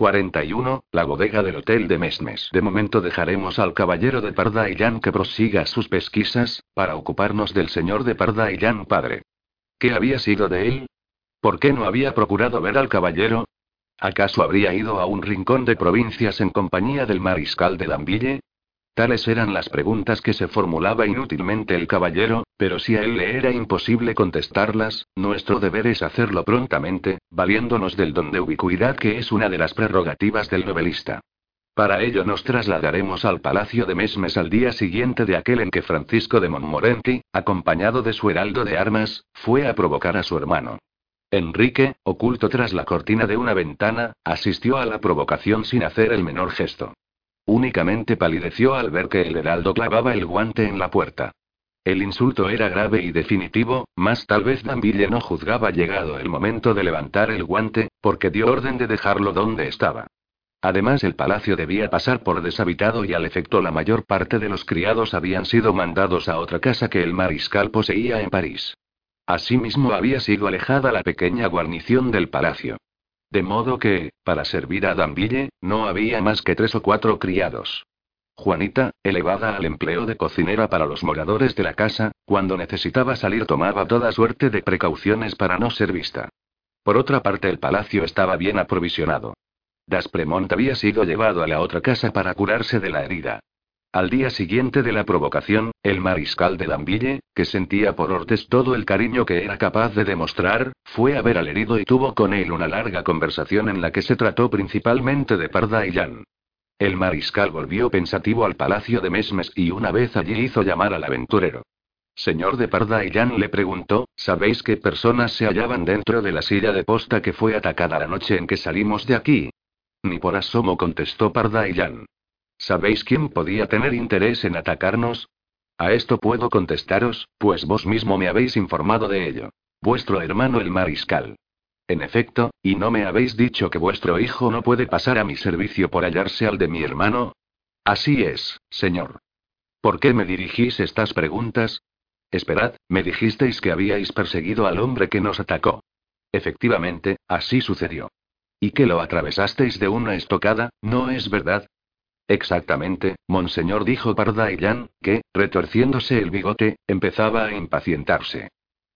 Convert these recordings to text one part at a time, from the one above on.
41, la bodega del hotel de Mesmes. De momento dejaremos al caballero de Parda que prosiga sus pesquisas, para ocuparnos del señor de Parda padre. ¿Qué había sido de él? ¿Por qué no había procurado ver al caballero? ¿Acaso habría ido a un rincón de provincias en compañía del mariscal de Danville? Tales eran las preguntas que se formulaba inútilmente el caballero, pero si a él le era imposible contestarlas, nuestro deber es hacerlo prontamente, valiéndonos del don de ubicuidad que es una de las prerrogativas del novelista. Para ello nos trasladaremos al palacio de Mesmes al día siguiente de aquel en que Francisco de Montmorency, acompañado de su heraldo de armas, fue a provocar a su hermano. Enrique, oculto tras la cortina de una ventana, asistió a la provocación sin hacer el menor gesto. Únicamente palideció al ver que el heraldo clavaba el guante en la puerta. El insulto era grave y definitivo, mas tal vez Danville no juzgaba llegado el momento de levantar el guante, porque dio orden de dejarlo donde estaba. Además, el palacio debía pasar por deshabitado y al efecto la mayor parte de los criados habían sido mandados a otra casa que el mariscal poseía en París. Asimismo había sido alejada la pequeña guarnición del palacio. De modo que, para servir a Danville, no había más que tres o cuatro criados. Juanita, elevada al empleo de cocinera para los moradores de la casa, cuando necesitaba salir tomaba toda suerte de precauciones para no ser vista. Por otra parte, el palacio estaba bien aprovisionado. Daspremont había sido llevado a la otra casa para curarse de la herida. Al día siguiente de la provocación, el mariscal de Danville, que sentía por Ortes todo el cariño que era capaz de demostrar, fue a ver al herido y tuvo con él una larga conversación en la que se trató principalmente de Parda. El mariscal volvió pensativo al palacio de Mesmes y una vez allí hizo llamar al aventurero. Señor de Parda le preguntó, ¿sabéis qué personas se hallaban dentro de la silla de posta que fue atacada la noche en que salimos de aquí? Ni por asomo contestó Parda. ¿Sabéis quién podía tener interés en atacarnos? A esto puedo contestaros, pues vos mismo me habéis informado de ello. Vuestro hermano el mariscal. En efecto, ¿y no me habéis dicho que vuestro hijo no puede pasar a mi servicio por hallarse al de mi hermano? Así es, señor. ¿Por qué me dirigís estas preguntas? Esperad, me dijisteis que habíais perseguido al hombre que nos atacó. Efectivamente, así sucedió. ¿Y que lo atravesasteis de una estocada, no es verdad? Exactamente, monseñor dijo Pardaillan, que, retorciéndose el bigote, empezaba a impacientarse.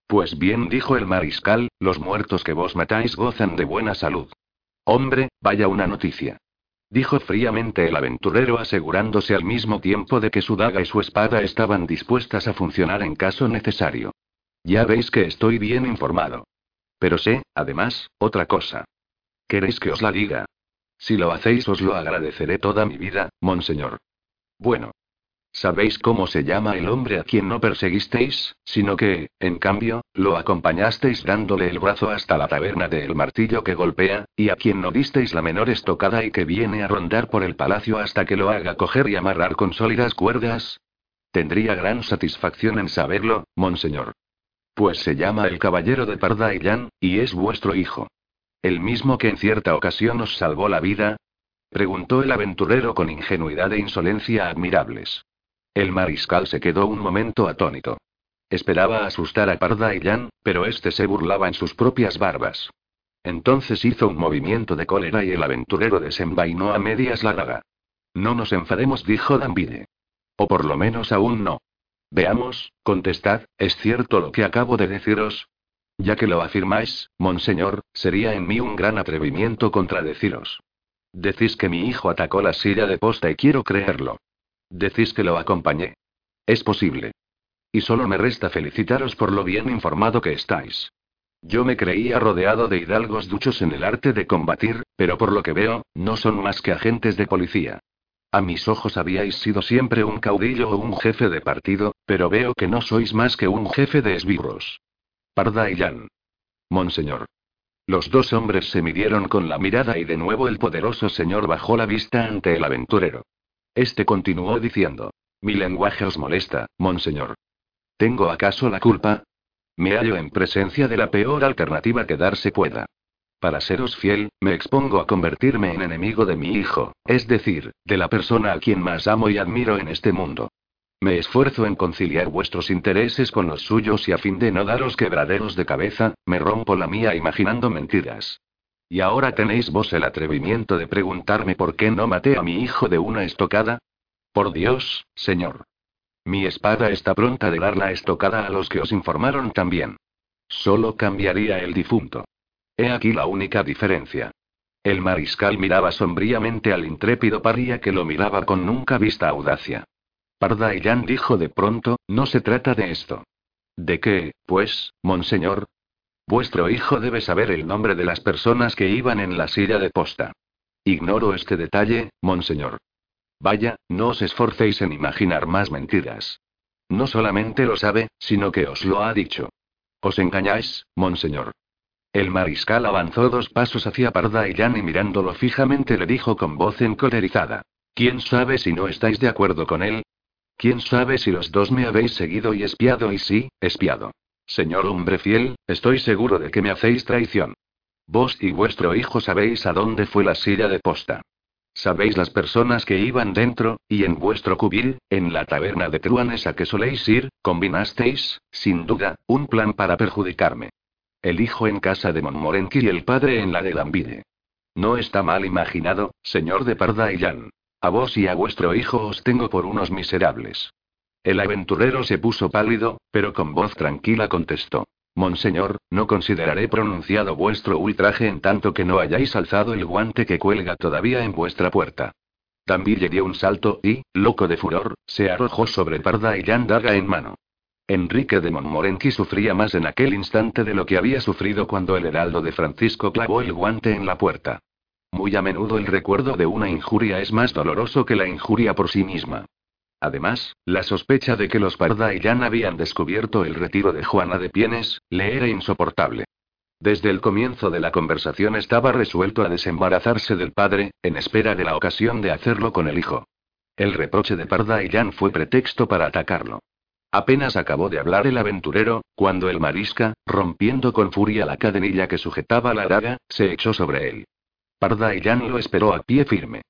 Pues bien, dijo el mariscal, los muertos que vos matáis gozan de buena salud. Hombre, vaya una noticia. Dijo fríamente el aventurero asegurándose al mismo tiempo de que su daga y su espada estaban dispuestas a funcionar en caso necesario. Ya veis que estoy bien informado. Pero sé, además, otra cosa. ¿Queréis que os la diga? Si lo hacéis os lo agradeceré toda mi vida, monseñor. Bueno. ¿Sabéis cómo se llama el hombre a quien no perseguisteis, sino que, en cambio, lo acompañasteis dándole el brazo hasta la taberna de El Martillo que golpea, y a quien no disteis la menor estocada y que viene a rondar por el palacio hasta que lo haga coger y amarrar con sólidas cuerdas? Tendría gran satisfacción en saberlo, monseñor. Pues se llama el caballero de Pardaillán, y es vuestro hijo. ¿El mismo que en cierta ocasión os salvó la vida? preguntó el aventurero con ingenuidad e insolencia admirables. El mariscal se quedó un momento atónito. Esperaba asustar a Parda y Jan, pero este se burlaba en sus propias barbas. Entonces hizo un movimiento de cólera y el aventurero desenvainó a medias la daga. No nos enfademos, dijo Danville. O por lo menos aún no. Veamos, contestad, ¿es cierto lo que acabo de deciros? Ya que lo afirmáis, monseñor, sería en mí un gran atrevimiento contradeciros. Decís que mi hijo atacó la silla de posta y quiero creerlo. Decís que lo acompañé. Es posible. Y solo me resta felicitaros por lo bien informado que estáis. Yo me creía rodeado de hidalgos duchos en el arte de combatir, pero por lo que veo, no son más que agentes de policía. A mis ojos habíais sido siempre un caudillo o un jefe de partido, pero veo que no sois más que un jefe de esbirros. Parda y Jan. Monseñor. Los dos hombres se midieron con la mirada y de nuevo el poderoso señor bajó la vista ante el aventurero. Este continuó diciendo. Mi lenguaje os molesta, monseñor. ¿Tengo acaso la culpa? Me hallo en presencia de la peor alternativa que darse pueda. Para seros fiel, me expongo a convertirme en enemigo de mi hijo, es decir, de la persona a quien más amo y admiro en este mundo. Me esfuerzo en conciliar vuestros intereses con los suyos y a fin de no daros quebraderos de cabeza, me rompo la mía imaginando mentiras. ¿Y ahora tenéis vos el atrevimiento de preguntarme por qué no maté a mi hijo de una estocada? Por Dios, señor. Mi espada está pronta de dar la estocada a los que os informaron también. Solo cambiaría el difunto. He aquí la única diferencia. El mariscal miraba sombríamente al intrépido paria que lo miraba con nunca vista audacia. Parda Jan dijo de pronto, no se trata de esto. ¿De qué, pues, monseñor? Vuestro hijo debe saber el nombre de las personas que iban en la silla de posta. Ignoro este detalle, monseñor. Vaya, no os esforcéis en imaginar más mentiras. No solamente lo sabe, sino que os lo ha dicho. Os engañáis, monseñor. El mariscal avanzó dos pasos hacia Parda y y mirándolo fijamente le dijo con voz encolerizada. ¿Quién sabe si no estáis de acuerdo con él? ¿Quién sabe si los dos me habéis seguido y espiado y sí, espiado? Señor hombre fiel, estoy seguro de que me hacéis traición. Vos y vuestro hijo sabéis a dónde fue la silla de posta. Sabéis las personas que iban dentro, y en vuestro cubil, en la taberna de Truanes a que soléis ir, combinasteis, sin duda, un plan para perjudicarme. El hijo en casa de Monmorenqui y el padre en la de Gambide. No está mal imaginado, señor de Parda y Jan. A vos y a vuestro hijo os tengo por unos miserables. El aventurero se puso pálido, pero con voz tranquila contestó. Monseñor, no consideraré pronunciado vuestro ultraje en tanto que no hayáis alzado el guante que cuelga todavía en vuestra puerta. le dio un salto y, loco de furor, se arrojó sobre Parda y Jan daga en mano. Enrique de Montmorency sufría más en aquel instante de lo que había sufrido cuando el heraldo de Francisco clavó el guante en la puerta. Muy a menudo el recuerdo de una injuria es más doloroso que la injuria por sí misma. Además, la sospecha de que los Parda y Jan habían descubierto el retiro de Juana de Pienes, le era insoportable. Desde el comienzo de la conversación estaba resuelto a desembarazarse del padre, en espera de la ocasión de hacerlo con el hijo. El reproche de Parda y Jan fue pretexto para atacarlo. Apenas acabó de hablar el aventurero, cuando el marisca, rompiendo con furia la cadenilla que sujetaba la daga, se echó sobre él. Parda y Jan lo esperó a pie firme.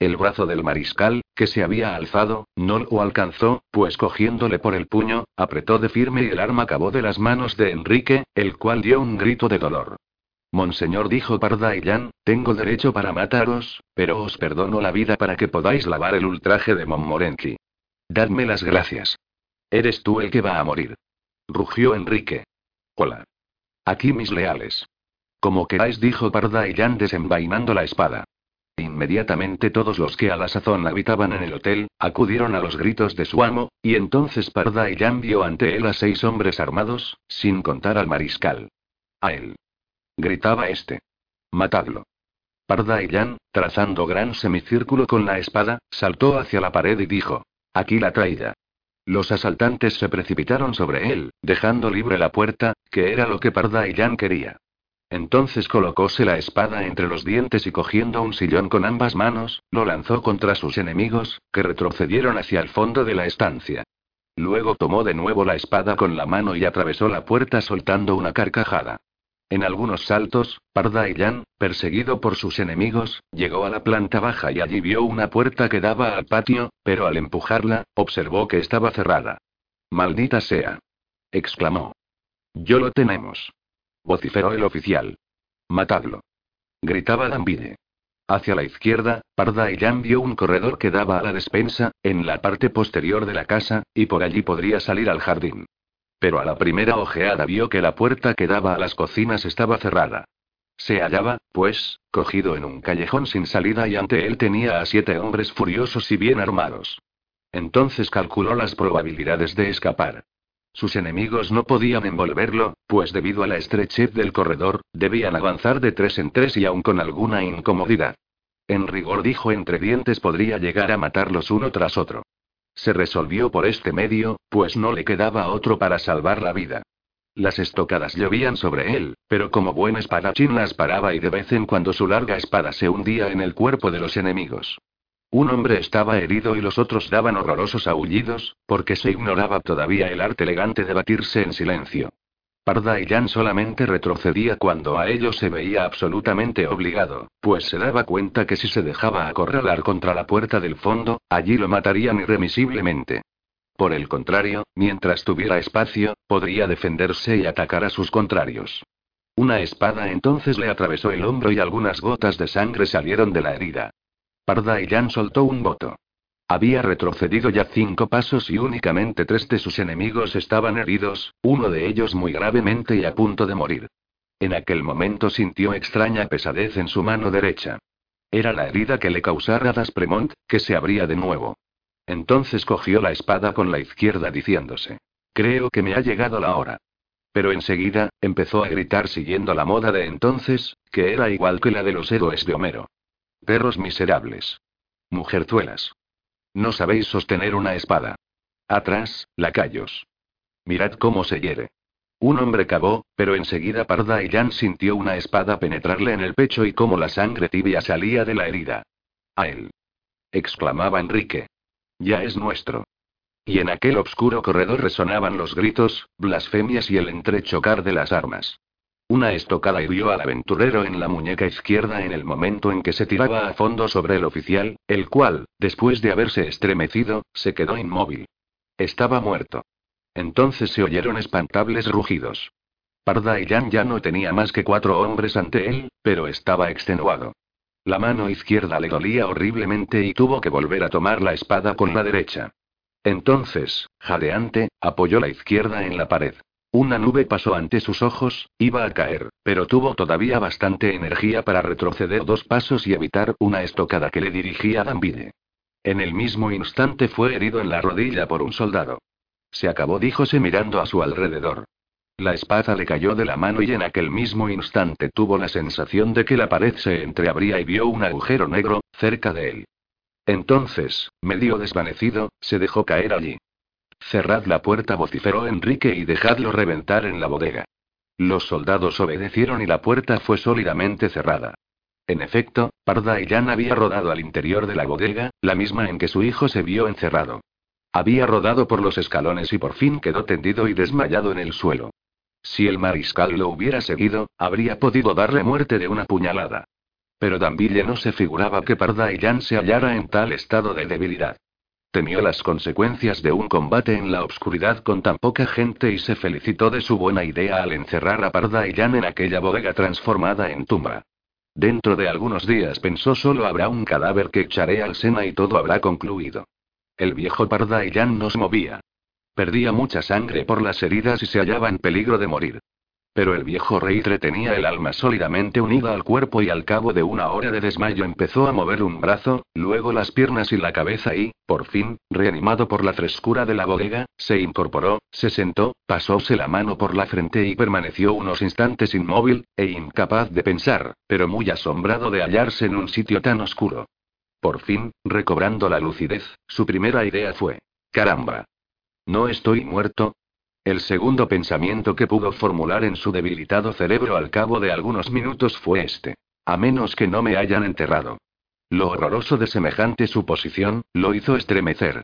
El brazo del mariscal, que se había alzado, no lo alcanzó, pues cogiéndole por el puño, apretó de firme y el arma acabó de las manos de Enrique, el cual dio un grito de dolor. Monseñor dijo Parda y Jan, tengo derecho para mataros, pero os perdono la vida para que podáis lavar el ultraje de Montmorency. Dadme las gracias. Eres tú el que va a morir. Rugió Enrique. Hola. Aquí mis leales. Como queráis, dijo Parda y Jan desenvainando la espada. Inmediatamente todos los que a la sazón habitaban en el hotel, acudieron a los gritos de su amo, y entonces Parda y Jan vio ante él a seis hombres armados, sin contar al mariscal. A él. Gritaba este. Matadlo. Parda y Jan, trazando gran semicírculo con la espada, saltó hacia la pared y dijo. Aquí la traida. Los asaltantes se precipitaron sobre él, dejando libre la puerta, que era lo que Parda y Jan quería. Entonces colocóse la espada entre los dientes y cogiendo un sillón con ambas manos, lo lanzó contra sus enemigos, que retrocedieron hacia el fondo de la estancia. Luego tomó de nuevo la espada con la mano y atravesó la puerta soltando una carcajada. En algunos saltos, Parda Jan, perseguido por sus enemigos, llegó a la planta baja y allí vio una puerta que daba al patio, pero al empujarla, observó que estaba cerrada. Maldita sea. exclamó. Yo lo tenemos. Vociferó el oficial. Matadlo. Gritaba Dambide. Hacia la izquierda, Parda Jan vio un corredor que daba a la despensa, en la parte posterior de la casa, y por allí podría salir al jardín. Pero a la primera ojeada vio que la puerta que daba a las cocinas estaba cerrada. Se hallaba, pues, cogido en un callejón sin salida y ante él tenía a siete hombres furiosos y bien armados. Entonces calculó las probabilidades de escapar. Sus enemigos no podían envolverlo, pues debido a la estrechez del corredor, debían avanzar de tres en tres y aun con alguna incomodidad. En rigor dijo entre dientes podría llegar a matarlos uno tras otro. Se resolvió por este medio, pues no le quedaba otro para salvar la vida. Las estocadas llovían sobre él, pero como buen espadachín las paraba y de vez en cuando su larga espada se hundía en el cuerpo de los enemigos. Un hombre estaba herido y los otros daban horrorosos aullidos, porque se ignoraba todavía el arte elegante de batirse en silencio. Parda y Jan solamente retrocedía cuando a ello se veía absolutamente obligado, pues se daba cuenta que si se dejaba acorralar contra la puerta del fondo, allí lo matarían irremisiblemente. Por el contrario, mientras tuviera espacio, podría defenderse y atacar a sus contrarios. Una espada entonces le atravesó el hombro y algunas gotas de sangre salieron de la herida. Parda y Jan soltó un voto. Había retrocedido ya cinco pasos y únicamente tres de sus enemigos estaban heridos, uno de ellos muy gravemente y a punto de morir. En aquel momento sintió extraña pesadez en su mano derecha. Era la herida que le causara Daspremont, que se abría de nuevo. Entonces cogió la espada con la izquierda diciéndose. Creo que me ha llegado la hora. Pero enseguida, empezó a gritar siguiendo la moda de entonces, que era igual que la de los héroes de Homero. Perros miserables. Mujerzuelas. No sabéis sostener una espada. Atrás, lacayos. Mirad cómo se hiere. Un hombre cavó, pero enseguida Parda y Jan sintió una espada penetrarle en el pecho y cómo la sangre tibia salía de la herida. A él. exclamaba Enrique. Ya es nuestro. Y en aquel oscuro corredor resonaban los gritos, blasfemias y el entrechocar de las armas. Una estocada hirió al aventurero en la muñeca izquierda en el momento en que se tiraba a fondo sobre el oficial, el cual, después de haberse estremecido, se quedó inmóvil. Estaba muerto. Entonces se oyeron espantables rugidos. Parda y ya no tenía más que cuatro hombres ante él, pero estaba extenuado. La mano izquierda le dolía horriblemente y tuvo que volver a tomar la espada con la derecha. Entonces, jadeante, apoyó la izquierda en la pared. Una nube pasó ante sus ojos, iba a caer, pero tuvo todavía bastante energía para retroceder dos pasos y evitar una estocada que le dirigía Dambide. En el mismo instante fue herido en la rodilla por un soldado. Se acabó, díjose mirando a su alrededor. La espada le cayó de la mano y en aquel mismo instante tuvo la sensación de que la pared se entreabría y vio un agujero negro, cerca de él. Entonces, medio desvanecido, se dejó caer allí. Cerrad la puerta, vociferó Enrique, y dejadlo reventar en la bodega. Los soldados obedecieron y la puerta fue sólidamente cerrada. En efecto, Parda y Jan había rodado al interior de la bodega, la misma en que su hijo se vio encerrado. Había rodado por los escalones y por fin quedó tendido y desmayado en el suelo. Si el mariscal lo hubiera seguido, habría podido darle muerte de una puñalada. Pero Danville no se figuraba que Parda y Jan se hallara en tal estado de debilidad. Temió las consecuencias de un combate en la oscuridad con tan poca gente y se felicitó de su buena idea al encerrar a Parda y en aquella bodega transformada en tumba. Dentro de algunos días pensó solo habrá un cadáver que echaré al Sena y todo habrá concluido. El viejo Parda y Jan no se movía. Perdía mucha sangre por las heridas y se hallaba en peligro de morir. Pero el viejo rey tenía el alma sólidamente unida al cuerpo y al cabo de una hora de desmayo empezó a mover un brazo, luego las piernas y la cabeza y, por fin, reanimado por la frescura de la bodega, se incorporó, se sentó, pasóse la mano por la frente y permaneció unos instantes inmóvil, e incapaz de pensar, pero muy asombrado de hallarse en un sitio tan oscuro. Por fin, recobrando la lucidez, su primera idea fue, caramba. ¿No estoy muerto? El segundo pensamiento que pudo formular en su debilitado cerebro al cabo de algunos minutos fue este. A menos que no me hayan enterrado. Lo horroroso de semejante suposición, lo hizo estremecer.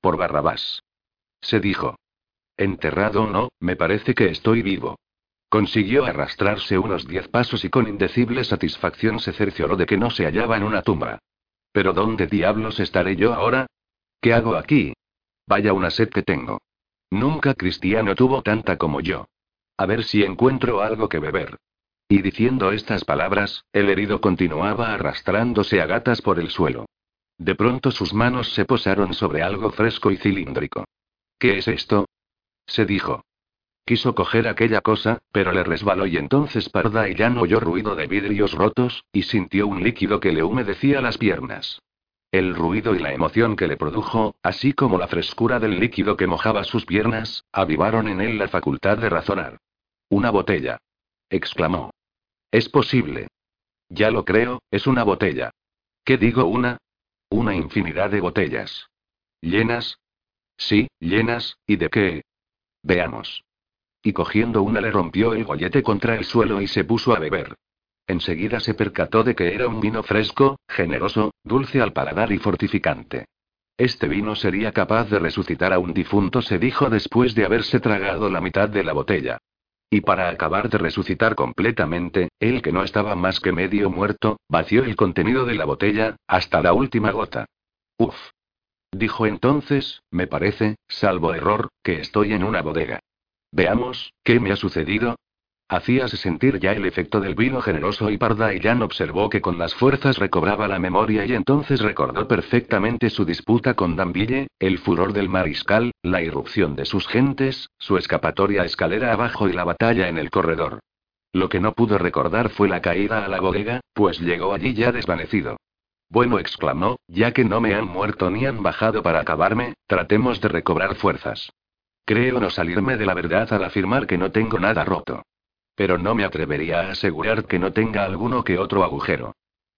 Por Barrabás. Se dijo. Enterrado o no, me parece que estoy vivo. Consiguió arrastrarse unos diez pasos y con indecible satisfacción se cercioró de que no se hallaba en una tumba. Pero ¿dónde diablos estaré yo ahora? ¿Qué hago aquí? Vaya una sed que tengo. Nunca cristiano tuvo tanta como yo. A ver si encuentro algo que beber. Y diciendo estas palabras, el herido continuaba arrastrándose a gatas por el suelo. De pronto sus manos se posaron sobre algo fresco y cilíndrico. ¿Qué es esto? se dijo. Quiso coger aquella cosa, pero le resbaló y entonces Parda y ya no oyó ruido de vidrios rotos, y sintió un líquido que le humedecía las piernas. El ruido y la emoción que le produjo, así como la frescura del líquido que mojaba sus piernas, avivaron en él la facultad de razonar. Una botella. exclamó. Es posible. Ya lo creo, es una botella. ¿Qué digo una? Una infinidad de botellas. ¿Llenas? Sí, llenas, ¿y de qué? Veamos. Y cogiendo una le rompió el gollete contra el suelo y se puso a beber. Enseguida se percató de que era un vino fresco, generoso, dulce al paladar y fortificante. Este vino sería capaz de resucitar a un difunto, se dijo después de haberse tragado la mitad de la botella. Y para acabar de resucitar completamente, él que no estaba más que medio muerto, vació el contenido de la botella, hasta la última gota. Uf. Dijo entonces, me parece, salvo error, que estoy en una bodega. Veamos, ¿qué me ha sucedido? Hacíase sentir ya el efecto del vino generoso y Parda y Jan observó que con las fuerzas recobraba la memoria y entonces recordó perfectamente su disputa con Danville, el furor del mariscal, la irrupción de sus gentes, su escapatoria escalera abajo y la batalla en el corredor. Lo que no pudo recordar fue la caída a la bodega, pues llegó allí ya desvanecido. Bueno, exclamó, ya que no me han muerto ni han bajado para acabarme, tratemos de recobrar fuerzas. Creo no salirme de la verdad al afirmar que no tengo nada roto. Pero no me atrevería a asegurar que no tenga alguno que otro agujero.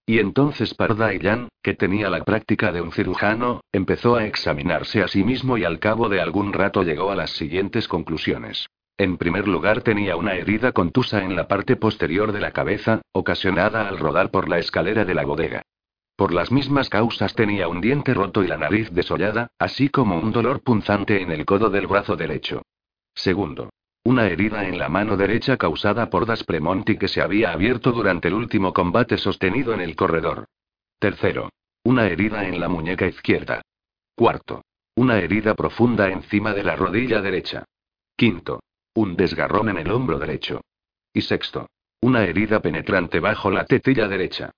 Y entonces Parda Jan, que tenía la práctica de un cirujano, empezó a examinarse a sí mismo y al cabo de algún rato llegó a las siguientes conclusiones. En primer lugar tenía una herida contusa en la parte posterior de la cabeza, ocasionada al rodar por la escalera de la bodega. Por las mismas causas tenía un diente roto y la nariz desollada, así como un dolor punzante en el codo del brazo derecho. Segundo, una herida en la mano derecha causada por Das Premonti que se había abierto durante el último combate sostenido en el corredor. Tercero, una herida en la muñeca izquierda. Cuarto, una herida profunda encima de la rodilla derecha. Quinto, un desgarrón en el hombro derecho. Y sexto, una herida penetrante bajo la tetilla derecha.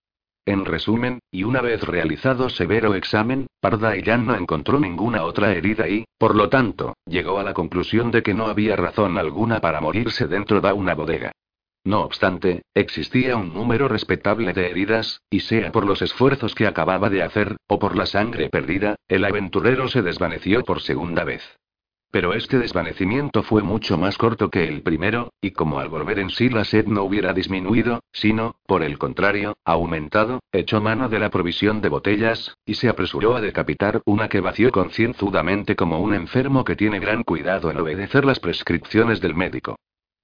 En resumen, y una vez realizado severo examen, Parda ya no encontró ninguna otra herida y, por lo tanto, llegó a la conclusión de que no había razón alguna para morirse dentro de una bodega. No obstante, existía un número respetable de heridas, y sea por los esfuerzos que acababa de hacer, o por la sangre perdida, el aventurero se desvaneció por segunda vez. Pero este desvanecimiento fue mucho más corto que el primero, y como al volver en sí la sed no hubiera disminuido, sino, por el contrario, aumentado, echó mano de la provisión de botellas, y se apresuró a decapitar una que vació concienzudamente como un enfermo que tiene gran cuidado en obedecer las prescripciones del médico.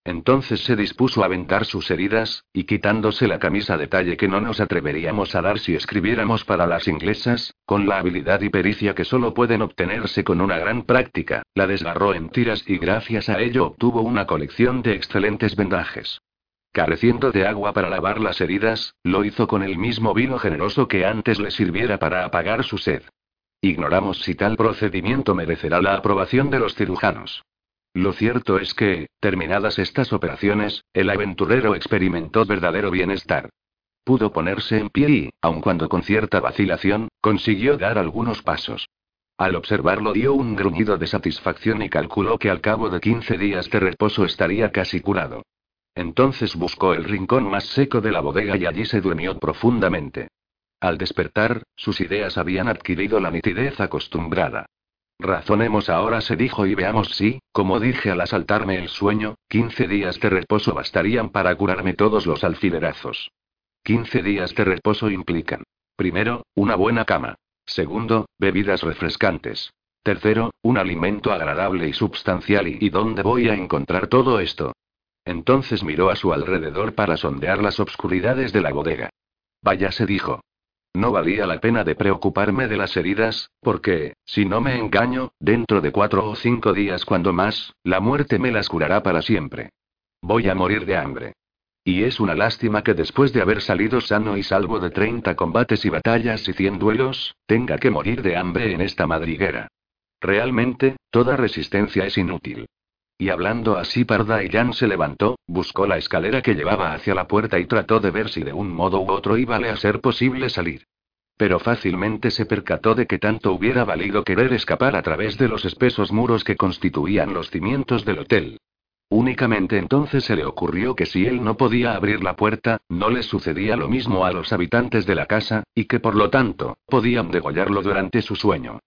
Entonces se dispuso a ventar sus heridas, y quitándose la camisa de talle que no nos atreveríamos a dar si escribiéramos para las inglesas, con la habilidad y pericia que solo pueden obtenerse con una gran práctica, la desgarró en tiras y gracias a ello obtuvo una colección de excelentes vendajes. Careciendo de agua para lavar las heridas, lo hizo con el mismo vino generoso que antes le sirviera para apagar su sed. Ignoramos si tal procedimiento merecerá la aprobación de los cirujanos. Lo cierto es que, terminadas estas operaciones, el aventurero experimentó verdadero bienestar. Pudo ponerse en pie y, aun cuando con cierta vacilación, consiguió dar algunos pasos. Al observarlo dio un gruñido de satisfacción y calculó que al cabo de 15 días de reposo estaría casi curado. Entonces buscó el rincón más seco de la bodega y allí se durmió profundamente. Al despertar, sus ideas habían adquirido la nitidez acostumbrada. Razonemos ahora, se dijo, y veamos si, como dije al asaltarme el sueño, 15 días de reposo bastarían para curarme todos los alfilerazos. 15 días de reposo implican, primero, una buena cama. Segundo, bebidas refrescantes. Tercero, un alimento agradable y substancial. ¿Y, ¿Y dónde voy a encontrar todo esto? Entonces miró a su alrededor para sondear las obscuridades de la bodega. Vaya, se dijo. No valía la pena de preocuparme de las heridas, porque, si no me engaño, dentro de cuatro o cinco días cuando más, la muerte me las curará para siempre. Voy a morir de hambre. Y es una lástima que después de haber salido sano y salvo de 30 combates y batallas y 100 duelos, tenga que morir de hambre en esta madriguera. Realmente, toda resistencia es inútil. Y hablando así Parda Jan se levantó, buscó la escalera que llevaba hacia la puerta y trató de ver si de un modo u otro íbale a ser posible salir. Pero fácilmente se percató de que tanto hubiera valido querer escapar a través de los espesos muros que constituían los cimientos del hotel. Únicamente entonces se le ocurrió que si él no podía abrir la puerta, no les sucedía lo mismo a los habitantes de la casa, y que por lo tanto, podían degollarlo durante su sueño.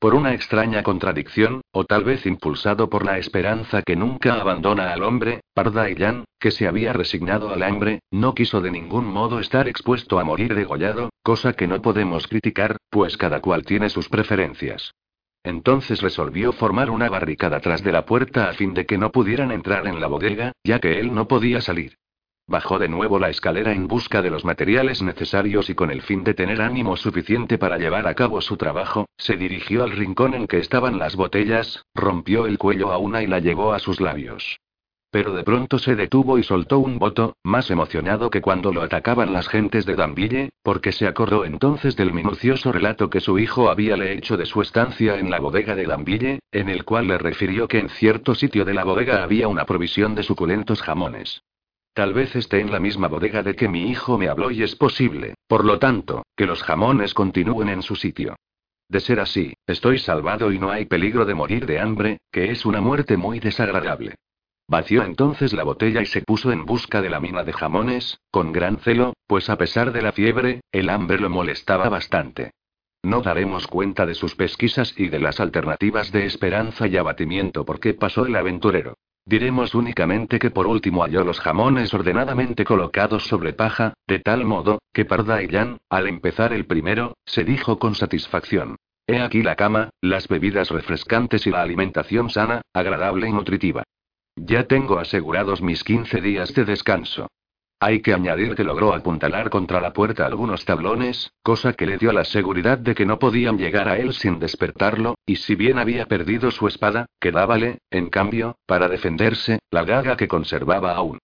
Por una extraña contradicción, o tal vez impulsado por la esperanza que nunca abandona al hombre, Pardaillan, que se había resignado al hambre, no quiso de ningún modo estar expuesto a morir degollado, cosa que no podemos criticar, pues cada cual tiene sus preferencias. Entonces resolvió formar una barricada tras de la puerta a fin de que no pudieran entrar en la bodega, ya que él no podía salir. Bajó de nuevo la escalera en busca de los materiales necesarios y con el fin de tener ánimo suficiente para llevar a cabo su trabajo, se dirigió al rincón en que estaban las botellas, rompió el cuello a una y la llevó a sus labios. Pero de pronto se detuvo y soltó un voto, más emocionado que cuando lo atacaban las gentes de Danville, porque se acordó entonces del minucioso relato que su hijo habíale hecho de su estancia en la bodega de Danville, en el cual le refirió que en cierto sitio de la bodega había una provisión de suculentos jamones. Tal vez esté en la misma bodega de que mi hijo me habló y es posible, por lo tanto, que los jamones continúen en su sitio. De ser así, estoy salvado y no hay peligro de morir de hambre, que es una muerte muy desagradable. Vació entonces la botella y se puso en busca de la mina de jamones, con gran celo, pues a pesar de la fiebre, el hambre lo molestaba bastante. No daremos cuenta de sus pesquisas y de las alternativas de esperanza y abatimiento porque pasó el aventurero. Diremos únicamente que por último halló los jamones ordenadamente colocados sobre paja, de tal modo, que Parda al empezar el primero, se dijo con satisfacción. He aquí la cama, las bebidas refrescantes y la alimentación sana, agradable y nutritiva. Ya tengo asegurados mis 15 días de descanso. Hay que añadir que logró apuntalar contra la puerta algunos tablones, cosa que le dio la seguridad de que no podían llegar a él sin despertarlo, y si bien había perdido su espada, quedábale, en cambio, para defenderse, la gaga que conservaba aún.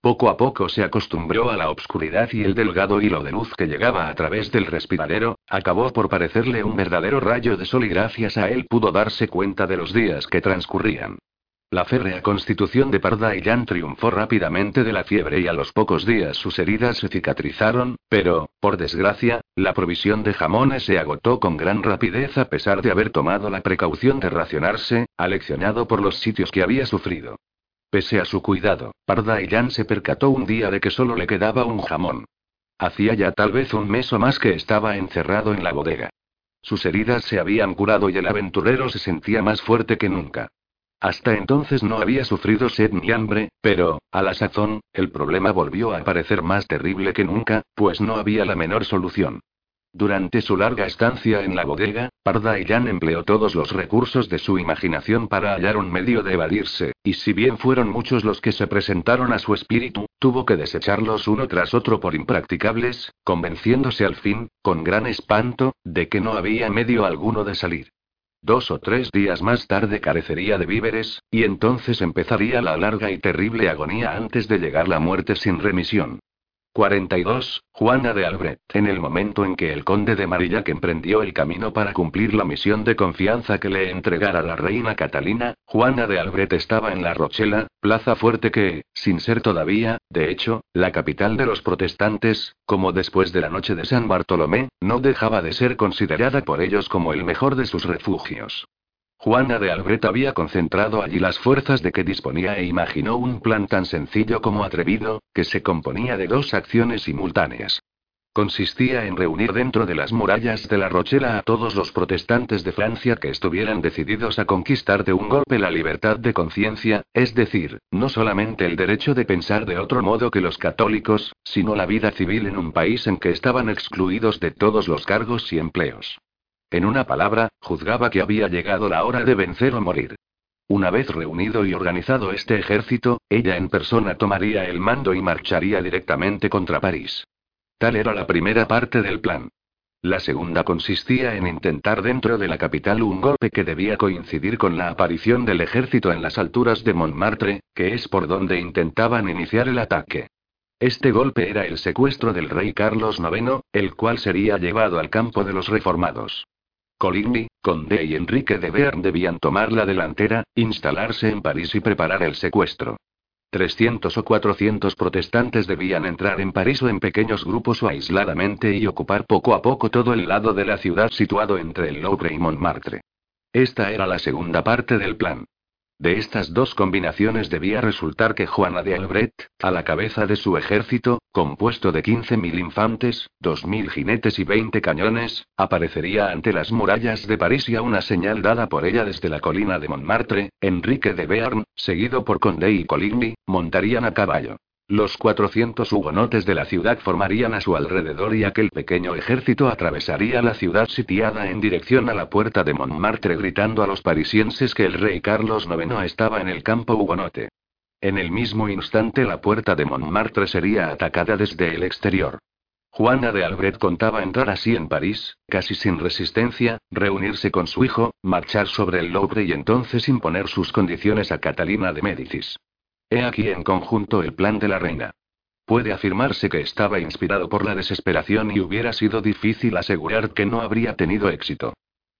Poco a poco se acostumbró a la obscuridad y el delgado hilo de luz que llegaba a través del respiradero, acabó por parecerle un verdadero rayo de sol y gracias a él pudo darse cuenta de los días que transcurrían. La férrea constitución de Parda triunfó rápidamente de la fiebre y a los pocos días sus heridas se cicatrizaron, pero, por desgracia, la provisión de jamones se agotó con gran rapidez a pesar de haber tomado la precaución de racionarse, aleccionado por los sitios que había sufrido. Pese a su cuidado, Parda se percató un día de que solo le quedaba un jamón. Hacía ya tal vez un mes o más que estaba encerrado en la bodega. Sus heridas se habían curado y el aventurero se sentía más fuerte que nunca. Hasta entonces no había sufrido sed ni hambre, pero, a la sazón, el problema volvió a parecer más terrible que nunca, pues no había la menor solución. Durante su larga estancia en la bodega, Parda y Jan empleó todos los recursos de su imaginación para hallar un medio de evadirse, y si bien fueron muchos los que se presentaron a su espíritu, tuvo que desecharlos uno tras otro por impracticables, convenciéndose al fin, con gran espanto, de que no había medio alguno de salir. Dos o tres días más tarde carecería de víveres, y entonces empezaría la larga y terrible agonía antes de llegar la muerte sin remisión. 42. Juana de Albret. En el momento en que el conde de Marillac emprendió el camino para cumplir la misión de confianza que le entregara la reina Catalina, Juana de Albret estaba en la Rochela, plaza fuerte que, sin ser todavía, de hecho, la capital de los protestantes, como después de la noche de San Bartolomé, no dejaba de ser considerada por ellos como el mejor de sus refugios. Juana de Albret había concentrado allí las fuerzas de que disponía e imaginó un plan tan sencillo como atrevido, que se componía de dos acciones simultáneas. Consistía en reunir dentro de las murallas de la Rochela a todos los protestantes de Francia que estuvieran decididos a conquistar de un golpe la libertad de conciencia, es decir, no solamente el derecho de pensar de otro modo que los católicos, sino la vida civil en un país en que estaban excluidos de todos los cargos y empleos. En una palabra, juzgaba que había llegado la hora de vencer o morir. Una vez reunido y organizado este ejército, ella en persona tomaría el mando y marcharía directamente contra París. Tal era la primera parte del plan. La segunda consistía en intentar dentro de la capital un golpe que debía coincidir con la aparición del ejército en las alturas de Montmartre, que es por donde intentaban iniciar el ataque. Este golpe era el secuestro del rey Carlos IX, el cual sería llevado al campo de los reformados. Coligny, Conde y Enrique de Bearn debían tomar la delantera, instalarse en París y preparar el secuestro. 300 o 400 protestantes debían entrar en París o en pequeños grupos o aisladamente y ocupar poco a poco todo el lado de la ciudad situado entre el Louvre y Montmartre. Esta era la segunda parte del plan. De estas dos combinaciones debía resultar que Juana de Albret, a la cabeza de su ejército, compuesto de 15.000 infantes, 2.000 jinetes y 20 cañones, aparecería ante las murallas de París y a una señal dada por ella desde la colina de Montmartre, Enrique de Bearn, seguido por Condé y Coligny, montarían a caballo. Los 400 hugonotes de la ciudad formarían a su alrededor y aquel pequeño ejército atravesaría la ciudad sitiada en dirección a la puerta de Montmartre gritando a los parisienses que el rey Carlos IX estaba en el campo hugonote. En el mismo instante la puerta de Montmartre sería atacada desde el exterior. Juana de Albret contaba entrar así en París, casi sin resistencia, reunirse con su hijo, marchar sobre el Louvre y entonces imponer sus condiciones a Catalina de Médicis. He aquí en conjunto el plan de la reina. Puede afirmarse que estaba inspirado por la desesperación y hubiera sido difícil asegurar que no habría tenido éxito.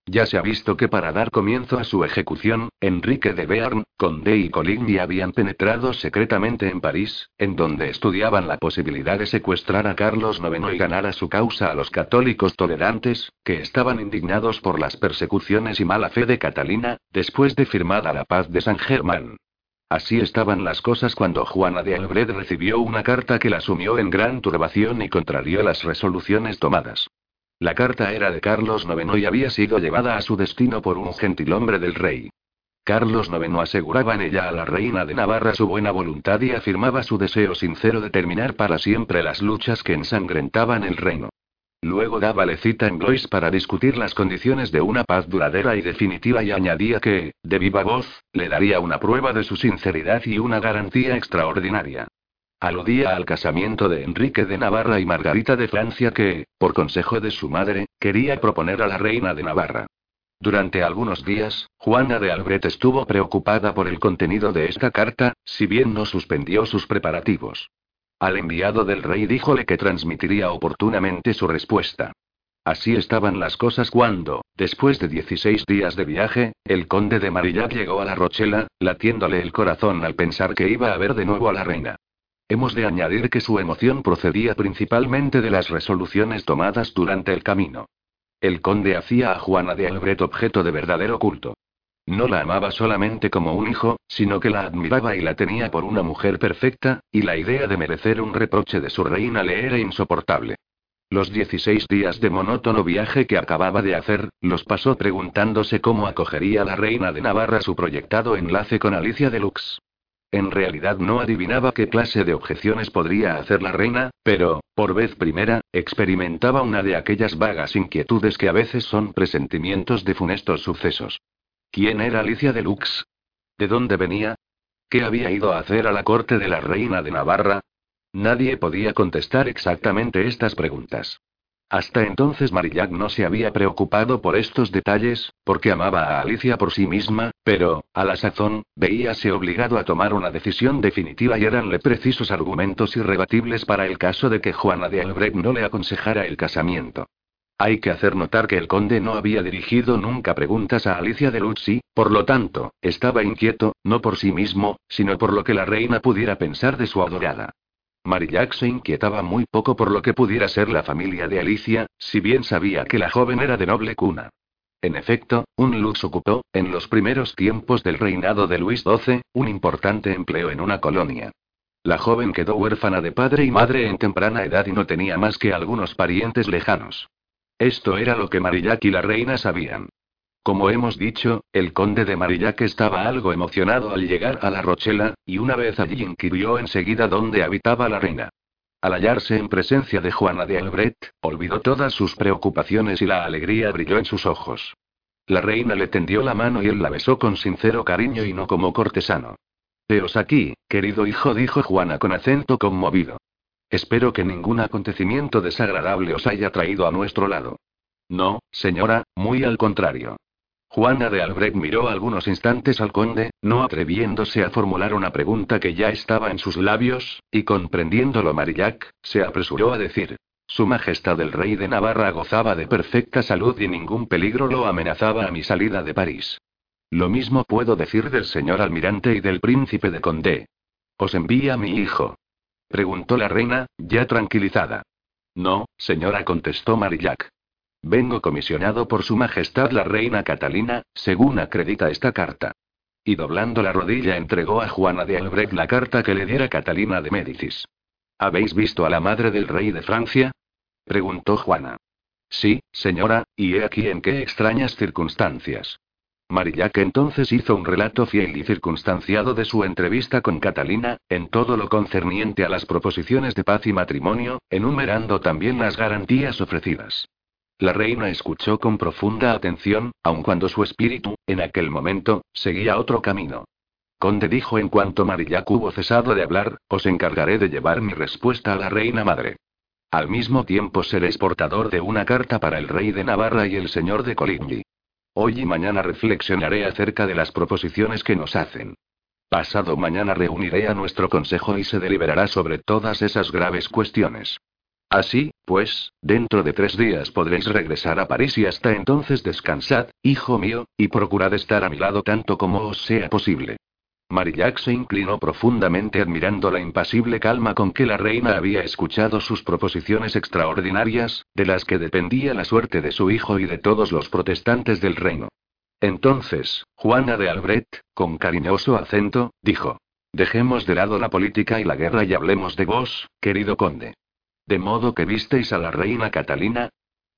Ya se ha visto que para dar comienzo a su ejecución, Enrique de Bearn, Conde y Coligny habían penetrado secretamente en París, en donde estudiaban la posibilidad de secuestrar a Carlos IX y ganar a su causa a los católicos tolerantes, que estaban indignados por las persecuciones y mala fe de Catalina, después de firmada la paz de San Germán. Así estaban las cosas cuando Juana de Albret recibió una carta que la sumió en gran turbación y contrarió las resoluciones tomadas. La carta era de Carlos IX y había sido llevada a su destino por un gentilhombre del rey. Carlos IX aseguraba en ella a la reina de Navarra su buena voluntad y afirmaba su deseo sincero de terminar para siempre las luchas que ensangrentaban el reino. Luego daba cita en Blois para discutir las condiciones de una paz duradera y definitiva y añadía que, de viva voz, le daría una prueba de su sinceridad y una garantía extraordinaria. Aludía al casamiento de Enrique de Navarra y Margarita de Francia que, por consejo de su madre, quería proponer a la reina de Navarra. Durante algunos días, Juana de Albret estuvo preocupada por el contenido de esta carta, si bien no suspendió sus preparativos. Al enviado del rey díjole que transmitiría oportunamente su respuesta. Así estaban las cosas cuando, después de 16 días de viaje, el conde de Marillac llegó a la Rochela, latiéndole el corazón al pensar que iba a ver de nuevo a la reina. Hemos de añadir que su emoción procedía principalmente de las resoluciones tomadas durante el camino. El conde hacía a Juana de Albret objeto de verdadero culto. No la amaba solamente como un hijo, sino que la admiraba y la tenía por una mujer perfecta, y la idea de merecer un reproche de su reina le era insoportable. Los 16 días de monótono viaje que acababa de hacer, los pasó preguntándose cómo acogería la reina de Navarra su proyectado enlace con Alicia de Lux. En realidad no adivinaba qué clase de objeciones podría hacer la reina, pero, por vez primera, experimentaba una de aquellas vagas inquietudes que a veces son presentimientos de funestos sucesos. ¿Quién era Alicia de Lux? ¿De dónde venía? ¿Qué había ido a hacer a la corte de la reina de Navarra? Nadie podía contestar exactamente estas preguntas. Hasta entonces Marillac no se había preocupado por estos detalles, porque amaba a Alicia por sí misma, pero, a la sazón, veíase obligado a tomar una decisión definitiva y eranle precisos argumentos irrebatibles para el caso de que Juana de Albrecht no le aconsejara el casamiento. Hay que hacer notar que el conde no había dirigido nunca preguntas a Alicia de Luzzi, por lo tanto, estaba inquieto, no por sí mismo, sino por lo que la reina pudiera pensar de su adorada. Marillac se inquietaba muy poco por lo que pudiera ser la familia de Alicia, si bien sabía que la joven era de noble cuna. En efecto, un Lux ocupó, en los primeros tiempos del reinado de Luis XII, un importante empleo en una colonia. La joven quedó huérfana de padre y madre en temprana edad y no tenía más que algunos parientes lejanos. Esto era lo que Marillac y la reina sabían. Como hemos dicho, el conde de Marillac estaba algo emocionado al llegar a la Rochela, y una vez allí inquirió enseguida dónde habitaba la reina. Al hallarse en presencia de Juana de Albret, olvidó todas sus preocupaciones y la alegría brilló en sus ojos. La reina le tendió la mano y él la besó con sincero cariño y no como cortesano. Veos aquí, querido hijo, dijo Juana con acento conmovido. Espero que ningún acontecimiento desagradable os haya traído a nuestro lado. No, señora, muy al contrario. Juana de Albrecht miró algunos instantes al conde, no atreviéndose a formular una pregunta que ya estaba en sus labios, y comprendiéndolo Marillac, se apresuró a decir. Su Majestad el Rey de Navarra gozaba de perfecta salud y ningún peligro lo amenazaba a mi salida de París. Lo mismo puedo decir del señor almirante y del príncipe de Condé. ¿Os envía mi hijo? Preguntó la reina, ya tranquilizada. No, señora, contestó Marillac. Vengo comisionado por Su Majestad la Reina Catalina, según acredita esta carta. Y doblando la rodilla entregó a Juana de Albrecht la carta que le diera Catalina de Médicis. ¿Habéis visto a la madre del rey de Francia? preguntó Juana. Sí, señora, y he aquí en qué extrañas circunstancias. Marillac entonces hizo un relato fiel y circunstanciado de su entrevista con Catalina, en todo lo concerniente a las proposiciones de paz y matrimonio, enumerando también las garantías ofrecidas. La reina escuchó con profunda atención, aun cuando su espíritu, en aquel momento, seguía otro camino. Conde dijo en cuanto Marillac hubo cesado de hablar, os encargaré de llevar mi respuesta a la reina madre. Al mismo tiempo seré portador de una carta para el rey de Navarra y el señor de Coligny. Hoy y mañana reflexionaré acerca de las proposiciones que nos hacen. Pasado mañana reuniré a nuestro consejo y se deliberará sobre todas esas graves cuestiones. Así, pues, dentro de tres días podréis regresar a París y hasta entonces descansad, hijo mío, y procurad estar a mi lado tanto como os sea posible. Marillac se inclinó profundamente admirando la impasible calma con que la reina había escuchado sus proposiciones extraordinarias, de las que dependía la suerte de su hijo y de todos los protestantes del reino. Entonces, Juana de Albret, con cariñoso acento, dijo: Dejemos de lado la política y la guerra y hablemos de vos, querido conde. ¿De modo que visteis a la reina Catalina?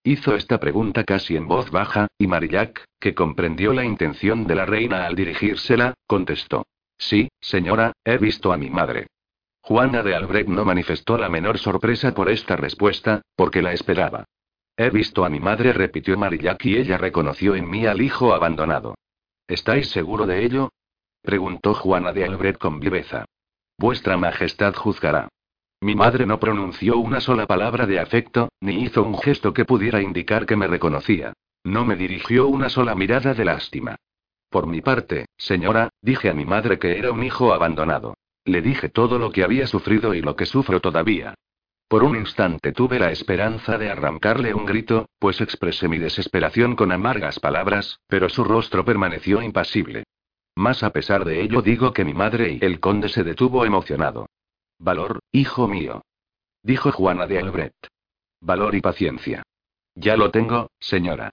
Hizo esta pregunta casi en voz baja, y Marillac, que comprendió la intención de la reina al dirigírsela, contestó. Sí, señora, he visto a mi madre. Juana de Albrecht no manifestó la menor sorpresa por esta respuesta, porque la esperaba. He visto a mi madre, repitió Marillac, y ella reconoció en mí al hijo abandonado. ¿Estáis seguro de ello? preguntó Juana de Albrecht con viveza. Vuestra Majestad juzgará. Mi madre no pronunció una sola palabra de afecto, ni hizo un gesto que pudiera indicar que me reconocía. No me dirigió una sola mirada de lástima. Por mi parte, señora, dije a mi madre que era un hijo abandonado. Le dije todo lo que había sufrido y lo que sufro todavía. Por un instante tuve la esperanza de arrancarle un grito, pues expresé mi desesperación con amargas palabras, pero su rostro permaneció impasible. Más a pesar de ello digo que mi madre y el conde se detuvo emocionado. Valor, hijo mío. Dijo Juana de Albrecht. Valor y paciencia. Ya lo tengo, señora.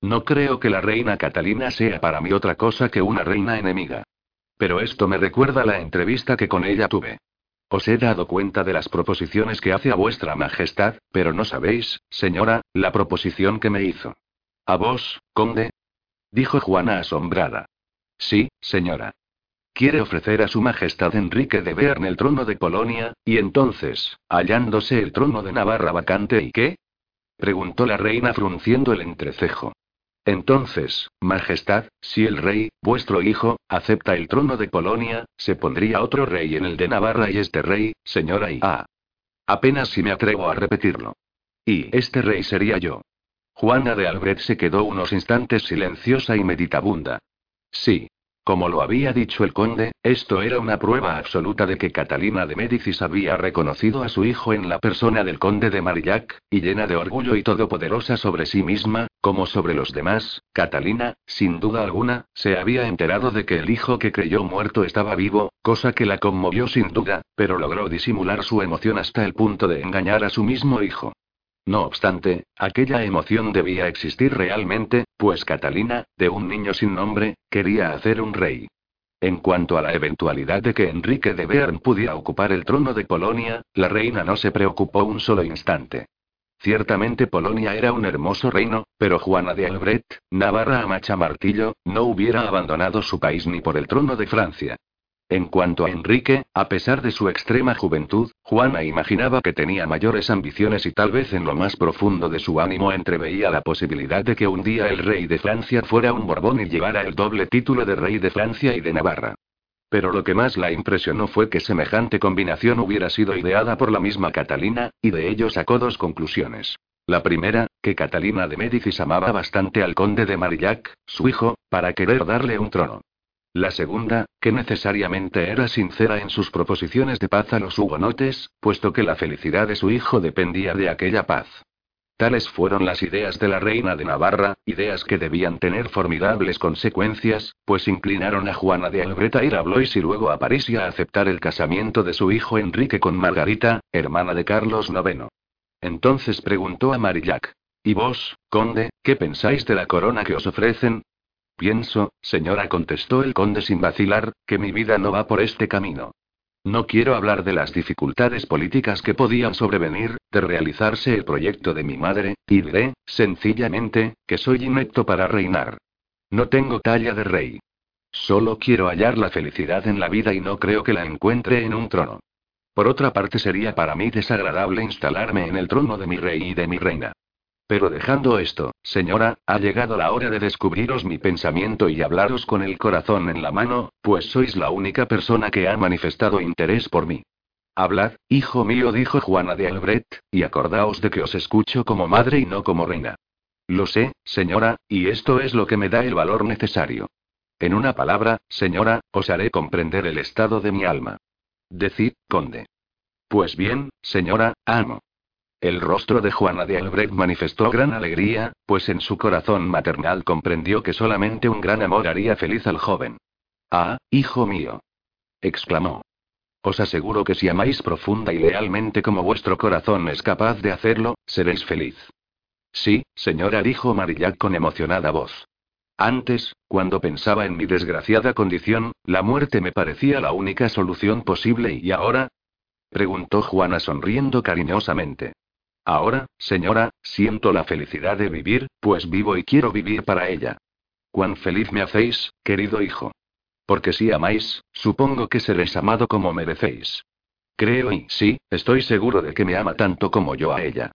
No creo que la reina Catalina sea para mí otra cosa que una reina enemiga. Pero esto me recuerda la entrevista que con ella tuve. Os he dado cuenta de las proposiciones que hace a vuestra majestad, pero no sabéis, señora, la proposición que me hizo. ¿A vos, conde? Dijo Juana asombrada. Sí, señora. Quiere ofrecer a su majestad Enrique de Bearn el trono de Polonia, y entonces, hallándose el trono de Navarra vacante y qué? preguntó la reina frunciendo el entrecejo. Entonces, Majestad, si el rey, vuestro hijo, acepta el trono de Polonia, se pondría otro rey en el de Navarra y este rey, señora y ah. Apenas si me atrevo a repetirlo. Y este rey sería yo. Juana de Albret se quedó unos instantes silenciosa y meditabunda. Sí, como lo había dicho el conde, esto era una prueba absoluta de que Catalina de Médicis había reconocido a su hijo en la persona del conde de Marillac, y llena de orgullo y todopoderosa sobre sí misma, como sobre los demás, Catalina, sin duda alguna, se había enterado de que el hijo que creyó muerto estaba vivo, cosa que la conmovió sin duda, pero logró disimular su emoción hasta el punto de engañar a su mismo hijo. No obstante, aquella emoción debía existir realmente, pues Catalina, de un niño sin nombre, quería hacer un rey. En cuanto a la eventualidad de que Enrique de Bearn pudiera ocupar el trono de Polonia, la reina no se preocupó un solo instante. Ciertamente Polonia era un hermoso reino, pero Juana de Albrecht, Navarra a Machamartillo, no hubiera abandonado su país ni por el trono de Francia. En cuanto a Enrique, a pesar de su extrema juventud, Juana imaginaba que tenía mayores ambiciones y tal vez en lo más profundo de su ánimo entreveía la posibilidad de que un día el rey de Francia fuera un Borbón y llevara el doble título de rey de Francia y de Navarra. Pero lo que más la impresionó fue que semejante combinación hubiera sido ideada por la misma Catalina, y de ello sacó dos conclusiones. La primera, que Catalina de Médicis amaba bastante al conde de Marillac, su hijo, para querer darle un trono. La segunda, que necesariamente era sincera en sus proposiciones de paz a los hugonotes, puesto que la felicidad de su hijo dependía de aquella paz. Tales fueron las ideas de la reina de Navarra, ideas que debían tener formidables consecuencias, pues inclinaron a Juana de Albreta a ir a Blois y luego a París y a aceptar el casamiento de su hijo Enrique con Margarita, hermana de Carlos IX. Entonces preguntó a Marillac. ¿Y vos, conde, qué pensáis de la corona que os ofrecen? Pienso, señora, contestó el conde sin vacilar, que mi vida no va por este camino. No quiero hablar de las dificultades políticas que podían sobrevenir, de realizarse el proyecto de mi madre, y diré, sencillamente, que soy inepto para reinar. No tengo talla de rey. Solo quiero hallar la felicidad en la vida y no creo que la encuentre en un trono. Por otra parte sería para mí desagradable instalarme en el trono de mi rey y de mi reina. Pero dejando esto, señora, ha llegado la hora de descubriros mi pensamiento y hablaros con el corazón en la mano, pues sois la única persona que ha manifestado interés por mí. Hablad, hijo mío, dijo Juana de Albrecht, y acordaos de que os escucho como madre y no como reina. Lo sé, señora, y esto es lo que me da el valor necesario. En una palabra, señora, os haré comprender el estado de mi alma. Decid, conde. Pues bien, señora, amo. El rostro de Juana de Albrecht manifestó gran alegría, pues en su corazón maternal comprendió que solamente un gran amor haría feliz al joven. Ah, hijo mío. exclamó. Os aseguro que si amáis profunda y lealmente como vuestro corazón es capaz de hacerlo, seréis feliz. Sí, señora, dijo Marillac con emocionada voz. Antes, cuando pensaba en mi desgraciada condición, la muerte me parecía la única solución posible y ahora, preguntó Juana sonriendo cariñosamente. Ahora, señora, siento la felicidad de vivir, pues vivo y quiero vivir para ella. Cuán feliz me hacéis, querido hijo. Porque si amáis, supongo que seréis amado como merecéis. Creo y sí, estoy seguro de que me ama tanto como yo a ella.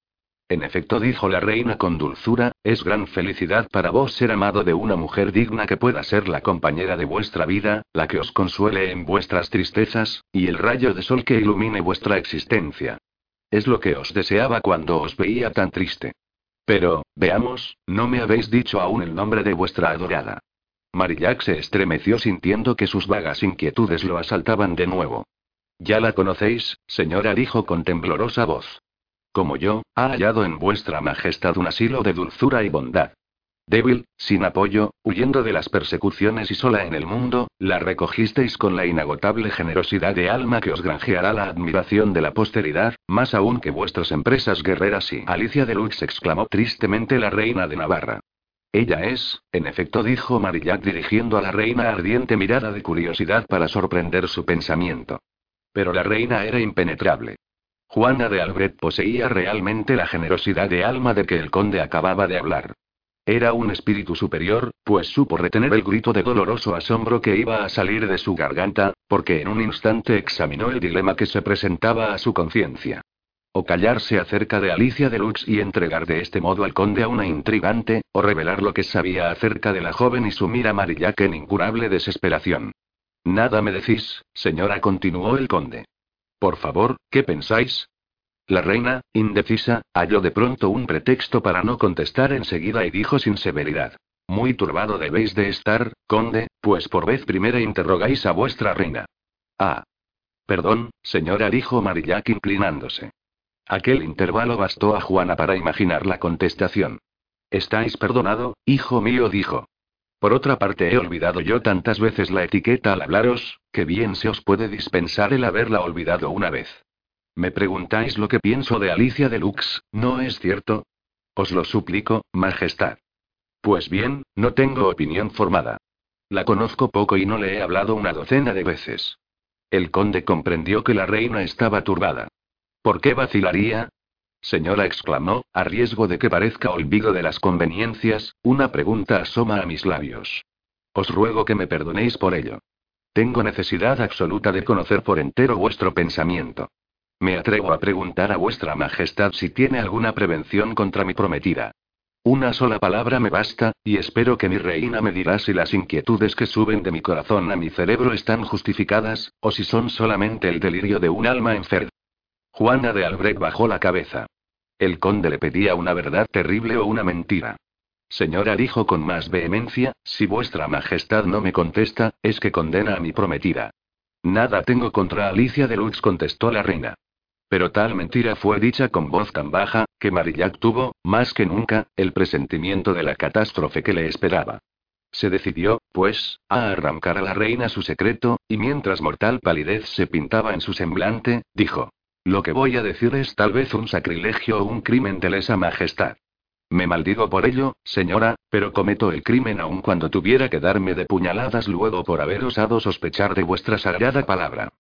En efecto, dijo la reina con dulzura, es gran felicidad para vos ser amado de una mujer digna que pueda ser la compañera de vuestra vida, la que os consuele en vuestras tristezas, y el rayo de sol que ilumine vuestra existencia. Es lo que os deseaba cuando os veía tan triste. Pero, veamos, no me habéis dicho aún el nombre de vuestra adorada. Marillac se estremeció sintiendo que sus vagas inquietudes lo asaltaban de nuevo. Ya la conocéis, señora, dijo con temblorosa voz como yo, ha hallado en vuestra majestad un asilo de dulzura y bondad. Débil, sin apoyo, huyendo de las persecuciones y sola en el mundo, la recogisteis con la inagotable generosidad de alma que os granjeará la admiración de la posteridad, más aún que vuestras empresas guerreras y Alicia de Lux exclamó tristemente la reina de Navarra. Ella es, en efecto, dijo Marillac dirigiendo a la reina ardiente mirada de curiosidad para sorprender su pensamiento. Pero la reina era impenetrable. Juana de Albret poseía realmente la generosidad de alma de que el conde acababa de hablar. Era un espíritu superior, pues supo retener el grito de doloroso asombro que iba a salir de su garganta, porque en un instante examinó el dilema que se presentaba a su conciencia. O callarse acerca de Alicia de Lux y entregar de este modo al conde a una intrigante, o revelar lo que sabía acerca de la joven y sumir a Marillac en incurable desesperación. Nada me decís, señora, continuó el conde. Por favor, ¿qué pensáis? La reina, indecisa, halló de pronto un pretexto para no contestar enseguida y dijo sin severidad. Muy turbado debéis de estar, conde, pues por vez primera interrogáis a vuestra reina. Ah. Perdón, señora, dijo Marillac inclinándose. Aquel intervalo bastó a Juana para imaginar la contestación. Estáis perdonado, hijo mío, dijo. Por otra parte, he olvidado yo tantas veces la etiqueta al hablaros, que bien se os puede dispensar el haberla olvidado una vez. Me preguntáis lo que pienso de Alicia de Lux, ¿no es cierto? Os lo suplico, Majestad. Pues bien, no tengo opinión formada. La conozco poco y no le he hablado una docena de veces. El conde comprendió que la reina estaba turbada. ¿Por qué vacilaría? Señora exclamó, a riesgo de que parezca olvido de las conveniencias, una pregunta asoma a mis labios. Os ruego que me perdonéis por ello. Tengo necesidad absoluta de conocer por entero vuestro pensamiento. Me atrevo a preguntar a vuestra Majestad si tiene alguna prevención contra mi prometida. Una sola palabra me basta, y espero que mi reina me dirá si las inquietudes que suben de mi corazón a mi cerebro están justificadas, o si son solamente el delirio de un alma enferma. Juana de Albrecht bajó la cabeza. El conde le pedía una verdad terrible o una mentira. Señora dijo con más vehemencia, si vuestra majestad no me contesta, es que condena a mi prometida. Nada tengo contra Alicia de Lutz, contestó la reina. Pero tal mentira fue dicha con voz tan baja, que Marillac tuvo, más que nunca, el presentimiento de la catástrofe que le esperaba. Se decidió, pues, a arrancar a la reina su secreto, y mientras mortal palidez se pintaba en su semblante, dijo. Lo que voy a decir es tal vez un sacrilegio o un crimen de lesa majestad. Me maldigo por ello, señora, pero cometo el crimen aun cuando tuviera que darme de puñaladas luego por haber osado sospechar de vuestra sagrada palabra.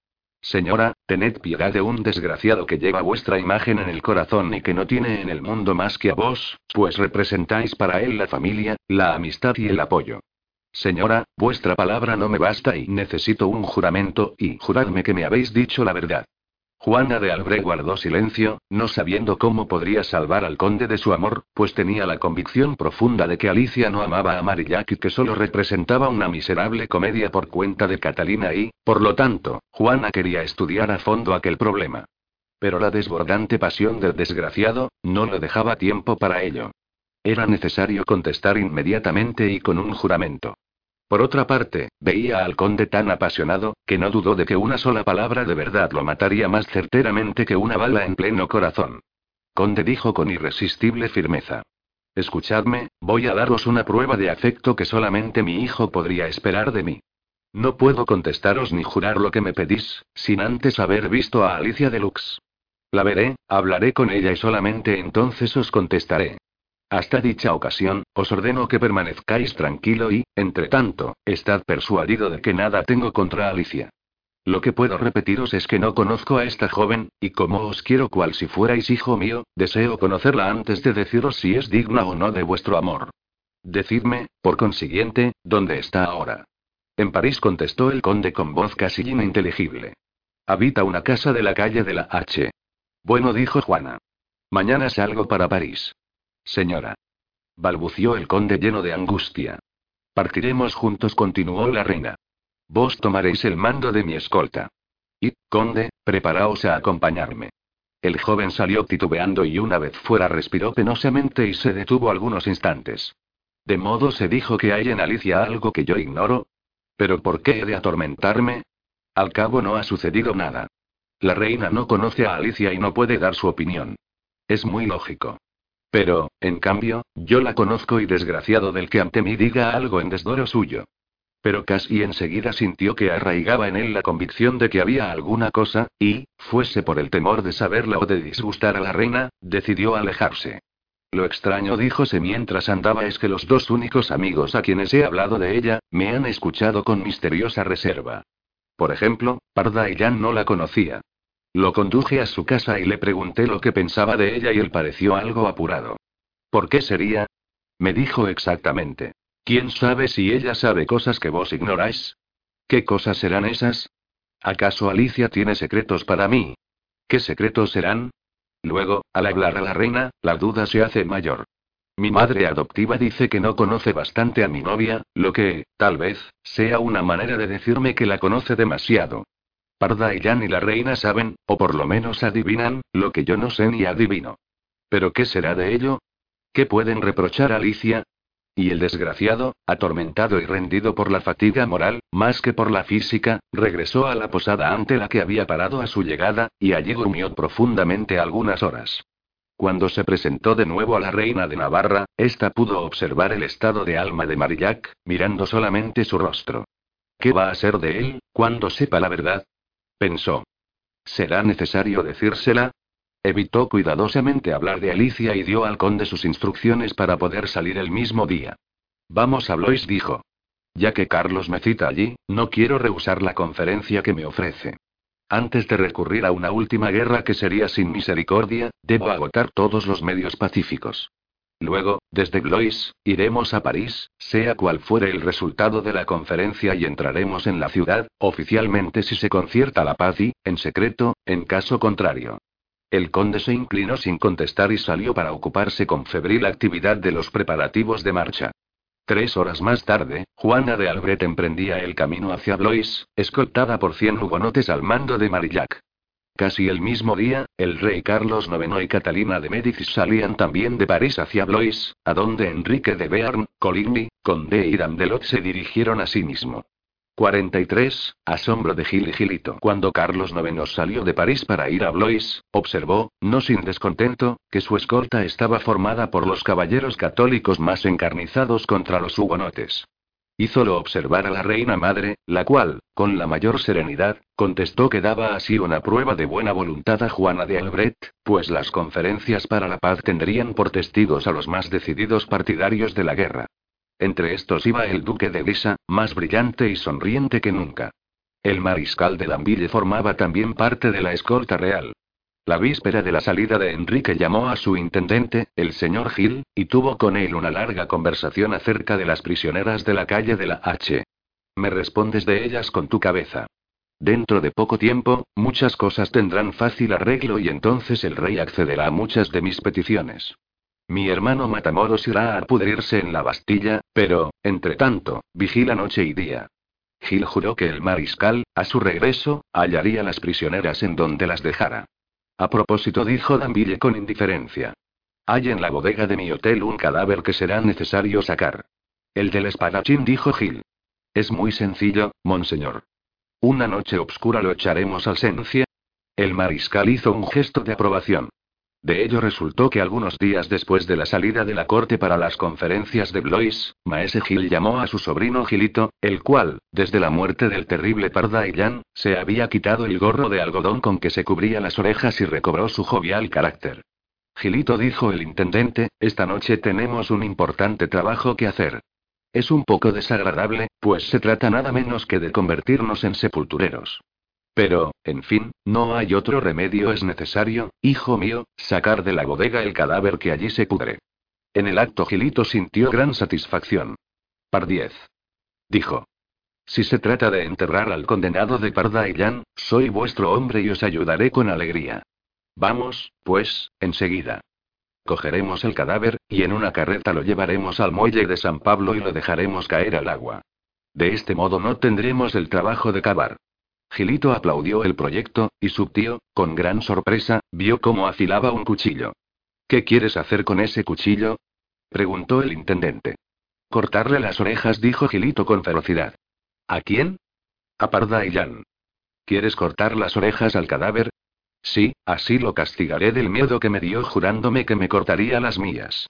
Señora, tened piedad de un desgraciado que lleva vuestra imagen en el corazón y que no tiene en el mundo más que a vos, pues representáis para él la familia, la amistad y el apoyo. Señora, vuestra palabra no me basta y necesito un juramento, y juradme que me habéis dicho la verdad. Juana de Albre guardó silencio, no sabiendo cómo podría salvar al conde de su amor, pues tenía la convicción profunda de que Alicia no amaba a Marillac y que solo representaba una miserable comedia por cuenta de Catalina y, por lo tanto, Juana quería estudiar a fondo aquel problema. Pero la desbordante pasión del desgraciado, no le dejaba tiempo para ello. Era necesario contestar inmediatamente y con un juramento. Por otra parte, veía al conde tan apasionado, que no dudó de que una sola palabra de verdad lo mataría más certeramente que una bala en pleno corazón. conde dijo con irresistible firmeza. Escuchadme, voy a daros una prueba de afecto que solamente mi hijo podría esperar de mí. No puedo contestaros ni jurar lo que me pedís, sin antes haber visto a Alicia Deluxe. La veré, hablaré con ella y solamente entonces os contestaré. Hasta dicha ocasión, os ordeno que permanezcáis tranquilo y, entre tanto, estad persuadido de que nada tengo contra Alicia. Lo que puedo repetiros es que no conozco a esta joven, y como os quiero cual si fuerais hijo mío, deseo conocerla antes de deciros si es digna o no de vuestro amor. Decidme, por consiguiente, dónde está ahora. En París contestó el conde con voz casi ininteligible. Habita una casa de la calle de la H. Bueno, dijo Juana. Mañana salgo para París. Señora. Balbució el conde lleno de angustia. Partiremos juntos, continuó la reina. Vos tomaréis el mando de mi escolta. Y, conde, preparaos a acompañarme. El joven salió titubeando y una vez fuera respiró penosamente y se detuvo algunos instantes. De modo se dijo que hay en Alicia algo que yo ignoro. ¿Pero por qué he de atormentarme? Al cabo no ha sucedido nada. La reina no conoce a Alicia y no puede dar su opinión. Es muy lógico. Pero, en cambio, yo la conozco y desgraciado del que ante mí diga algo en desdoro suyo. Pero casi enseguida sintió que arraigaba en él la convicción de que había alguna cosa, y, fuese por el temor de saberla o de disgustar a la reina, decidió alejarse. Lo extraño, díjose mientras andaba, es que los dos únicos amigos a quienes he hablado de ella, me han escuchado con misteriosa reserva. Por ejemplo, Parda y Jan no la conocía. Lo conduje a su casa y le pregunté lo que pensaba de ella y él pareció algo apurado. ¿Por qué sería? Me dijo exactamente. ¿Quién sabe si ella sabe cosas que vos ignoráis? ¿Qué cosas serán esas? ¿Acaso Alicia tiene secretos para mí? ¿Qué secretos serán? Luego, al hablar a la reina, la duda se hace mayor. Mi madre adoptiva dice que no conoce bastante a mi novia, lo que, tal vez, sea una manera de decirme que la conoce demasiado. Parda y Jan y la reina saben, o por lo menos adivinan, lo que yo no sé ni adivino. ¿Pero qué será de ello? ¿Qué pueden reprochar a Alicia? Y el desgraciado, atormentado y rendido por la fatiga moral, más que por la física, regresó a la posada ante la que había parado a su llegada, y allí durmió profundamente algunas horas. Cuando se presentó de nuevo a la reina de Navarra, ésta pudo observar el estado de alma de Marillac, mirando solamente su rostro. ¿Qué va a ser de él, cuando sepa la verdad? Pensó. ¿Será necesario decírsela? Evitó cuidadosamente hablar de Alicia y dio al conde sus instrucciones para poder salir el mismo día. Vamos a Blois, dijo. Ya que Carlos me cita allí, no quiero rehusar la conferencia que me ofrece. Antes de recurrir a una última guerra que sería sin misericordia, debo agotar todos los medios pacíficos. Luego, desde Blois, iremos a París, sea cual fuere el resultado de la conferencia y entraremos en la ciudad, oficialmente si se concierta la paz y, en secreto, en caso contrario. El conde se inclinó sin contestar y salió para ocuparse con febril actividad de los preparativos de marcha. Tres horas más tarde, Juana de Albret emprendía el camino hacia Blois, escoltada por cien hugonotes al mando de Marillac. Casi el mismo día, el rey Carlos IX y Catalina de Médicis salían también de París hacia Blois, a donde Enrique de Bearn, Coligny, conde y Dandelot se dirigieron a sí mismo. 43. Asombro de Gil y Gilito. Cuando Carlos IX salió de París para ir a Blois, observó, no sin descontento, que su escolta estaba formada por los caballeros católicos más encarnizados contra los hugonotes. Hízolo observar a la reina madre, la cual, con la mayor serenidad, contestó que daba así una prueba de buena voluntad a Juana de Albret, pues las conferencias para la paz tendrían por testigos a los más decididos partidarios de la guerra. Entre estos iba el duque de Guisa, más brillante y sonriente que nunca. El mariscal de Danville formaba también parte de la escolta real. La víspera de la salida de Enrique llamó a su intendente, el señor Gil, y tuvo con él una larga conversación acerca de las prisioneras de la calle de la H. Me respondes de ellas con tu cabeza. Dentro de poco tiempo, muchas cosas tendrán fácil arreglo y entonces el rey accederá a muchas de mis peticiones. Mi hermano Matamoros irá a pudrirse en la Bastilla, pero, entre tanto, vigila noche y día. Gil juró que el mariscal, a su regreso, hallaría las prisioneras en donde las dejara. A propósito, dijo Danville con indiferencia. Hay en la bodega de mi hotel un cadáver que será necesario sacar. El del espadachín, dijo Gil. Es muy sencillo, monseñor. Una noche obscura lo echaremos al sencia. El mariscal hizo un gesto de aprobación. De ello resultó que algunos días después de la salida de la corte para las conferencias de Blois, Maese Gil llamó a su sobrino Gilito, el cual, desde la muerte del terrible Parda se había quitado el gorro de algodón con que se cubría las orejas y recobró su jovial carácter. Gilito dijo el intendente, esta noche tenemos un importante trabajo que hacer. Es un poco desagradable, pues se trata nada menos que de convertirnos en sepultureros. Pero, en fin, no hay otro remedio. Es necesario, hijo mío, sacar de la bodega el cadáver que allí se pudre. En el acto Gilito sintió gran satisfacción. Pardiez. Dijo. Si se trata de enterrar al condenado de Pardaillán, soy vuestro hombre y os ayudaré con alegría. Vamos, pues, enseguida. Cogeremos el cadáver, y en una carreta lo llevaremos al muelle de San Pablo y lo dejaremos caer al agua. De este modo no tendremos el trabajo de cavar. Gilito aplaudió el proyecto, y su tío, con gran sorpresa, vio cómo afilaba un cuchillo. ¿Qué quieres hacer con ese cuchillo? preguntó el intendente. Cortarle las orejas, dijo Gilito con ferocidad. ¿A quién? A Pardaillán. ¿Quieres cortar las orejas al cadáver? Sí, así lo castigaré del miedo que me dio jurándome que me cortaría las mías.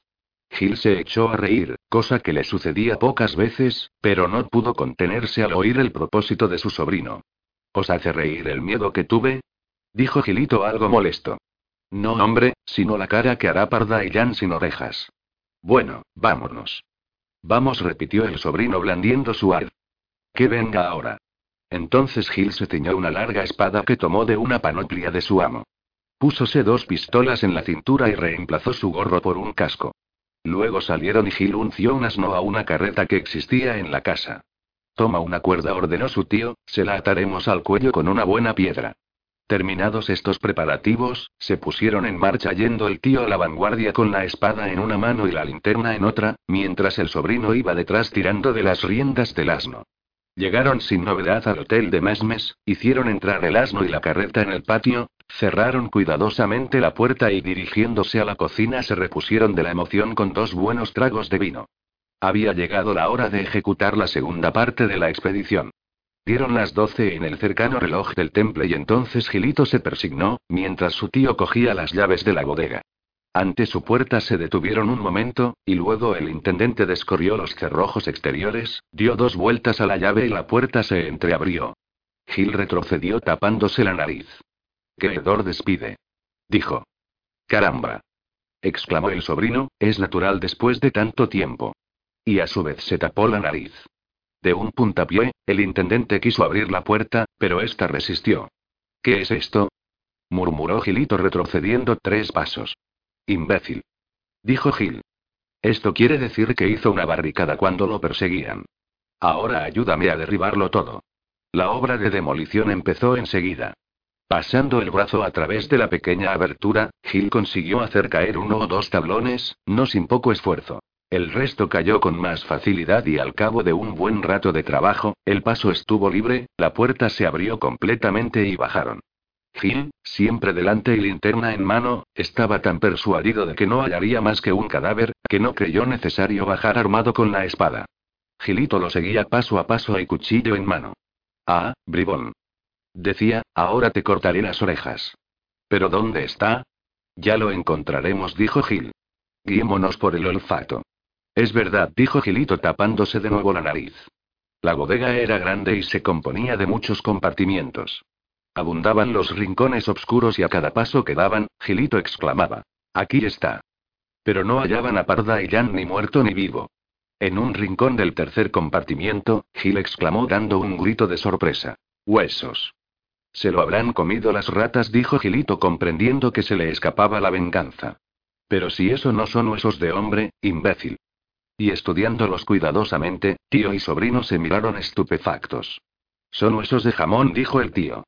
Gil se echó a reír, cosa que le sucedía pocas veces, pero no pudo contenerse al oír el propósito de su sobrino. ¿Os hace reír el miedo que tuve? Dijo Gilito algo molesto. No, hombre, sino la cara que hará Parda y Jan sin orejas. Bueno, vámonos. Vamos, repitió el sobrino blandiendo su ar. Que venga ahora. Entonces Gil se ciñó una larga espada que tomó de una panoplia de su amo. Púsose dos pistolas en la cintura y reemplazó su gorro por un casco. Luego salieron y Gil unció un asno a una carreta que existía en la casa. Toma una cuerda, ordenó su tío, se la ataremos al cuello con una buena piedra. Terminados estos preparativos, se pusieron en marcha yendo el tío a la vanguardia con la espada en una mano y la linterna en otra, mientras el sobrino iba detrás tirando de las riendas del asno. Llegaron sin novedad al hotel de Mesmes, hicieron entrar el asno y la carreta en el patio, cerraron cuidadosamente la puerta y dirigiéndose a la cocina se repusieron de la emoción con dos buenos tragos de vino. Había llegado la hora de ejecutar la segunda parte de la expedición. Dieron las doce en el cercano reloj del temple y entonces Gilito se persignó, mientras su tío cogía las llaves de la bodega. Ante su puerta se detuvieron un momento, y luego el intendente descorrió los cerrojos exteriores, dio dos vueltas a la llave y la puerta se entreabrió. Gil retrocedió tapándose la nariz. ¡Qué hedor despide! dijo. Caramba. exclamó el sobrino, es natural después de tanto tiempo. Y a su vez se tapó la nariz. De un puntapié, el intendente quiso abrir la puerta, pero ésta resistió. ¿Qué es esto? murmuró Gilito retrocediendo tres pasos. Imbécil. Dijo Gil. Esto quiere decir que hizo una barricada cuando lo perseguían. Ahora ayúdame a derribarlo todo. La obra de demolición empezó enseguida. Pasando el brazo a través de la pequeña abertura, Gil consiguió hacer caer uno o dos tablones, no sin poco esfuerzo. El resto cayó con más facilidad y al cabo de un buen rato de trabajo, el paso estuvo libre, la puerta se abrió completamente y bajaron. Gil, siempre delante y linterna en mano, estaba tan persuadido de que no hallaría más que un cadáver, que no creyó necesario bajar armado con la espada. Gilito lo seguía paso a paso y cuchillo en mano. Ah, bribón. Decía, ahora te cortaré las orejas. ¿Pero dónde está? Ya lo encontraremos, dijo Gil. Guiémonos por el olfato. Es verdad, dijo Gilito tapándose de nuevo la nariz. La bodega era grande y se componía de muchos compartimientos. Abundaban los rincones oscuros y a cada paso que daban, Gilito exclamaba. Aquí está. Pero no hallaban a Parda y Jan ni muerto ni vivo. En un rincón del tercer compartimiento, Gil exclamó dando un grito de sorpresa. Huesos. Se lo habrán comido las ratas, dijo Gilito comprendiendo que se le escapaba la venganza. Pero si eso no son huesos de hombre, imbécil. Y estudiándolos cuidadosamente, tío y sobrino se miraron estupefactos. Son huesos de jamón, dijo el tío.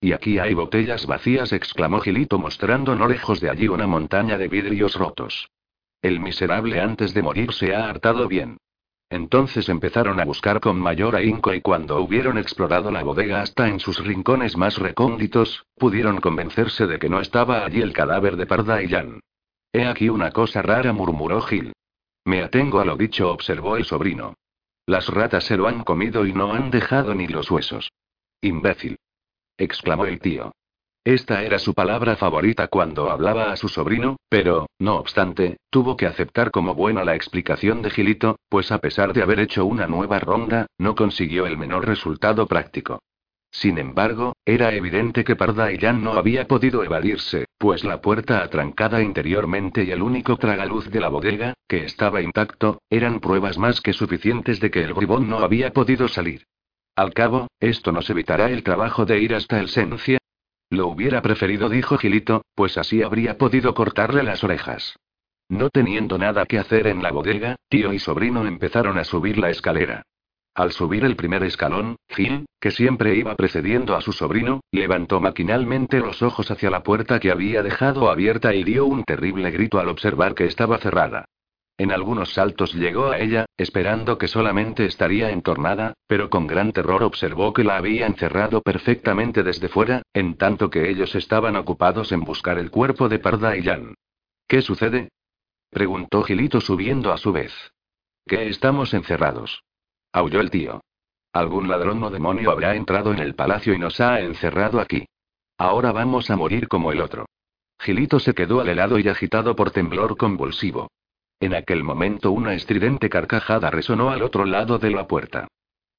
Y aquí hay botellas vacías, exclamó Gilito mostrando no lejos de allí una montaña de vidrios rotos. El miserable antes de morir se ha hartado bien. Entonces empezaron a buscar con mayor ahínco y cuando hubieron explorado la bodega hasta en sus rincones más recónditos, pudieron convencerse de que no estaba allí el cadáver de Parda y Jan. He aquí una cosa rara, murmuró Gil. Me atengo a lo dicho, observó el sobrino. Las ratas se lo han comido y no han dejado ni los huesos. Imbécil. exclamó el tío. Esta era su palabra favorita cuando hablaba a su sobrino, pero, no obstante, tuvo que aceptar como buena la explicación de Gilito, pues a pesar de haber hecho una nueva ronda, no consiguió el menor resultado práctico. Sin embargo, era evidente que Parda y Jan no había podido evadirse, pues la puerta atrancada interiormente y el único tragaluz de la bodega, que estaba intacto, eran pruebas más que suficientes de que el bribón no había podido salir. Al cabo, esto nos evitará el trabajo de ir hasta el Sencia. Lo hubiera preferido, dijo Gilito, pues así habría podido cortarle las orejas. No teniendo nada que hacer en la bodega, tío y sobrino empezaron a subir la escalera. Al subir el primer escalón, Gil, que siempre iba precediendo a su sobrino, levantó maquinalmente los ojos hacia la puerta que había dejado abierta y dio un terrible grito al observar que estaba cerrada. En algunos saltos llegó a ella, esperando que solamente estaría entornada, pero con gran terror observó que la habían cerrado perfectamente desde fuera, en tanto que ellos estaban ocupados en buscar el cuerpo de Parda y Jan. ¿Qué sucede? preguntó Gilito subiendo a su vez. ¿Qué estamos encerrados? Aulló el tío. Algún ladrón o demonio habrá entrado en el palacio y nos ha encerrado aquí. Ahora vamos a morir como el otro. Gilito se quedó al helado y agitado por temblor convulsivo. En aquel momento una estridente carcajada resonó al otro lado de la puerta.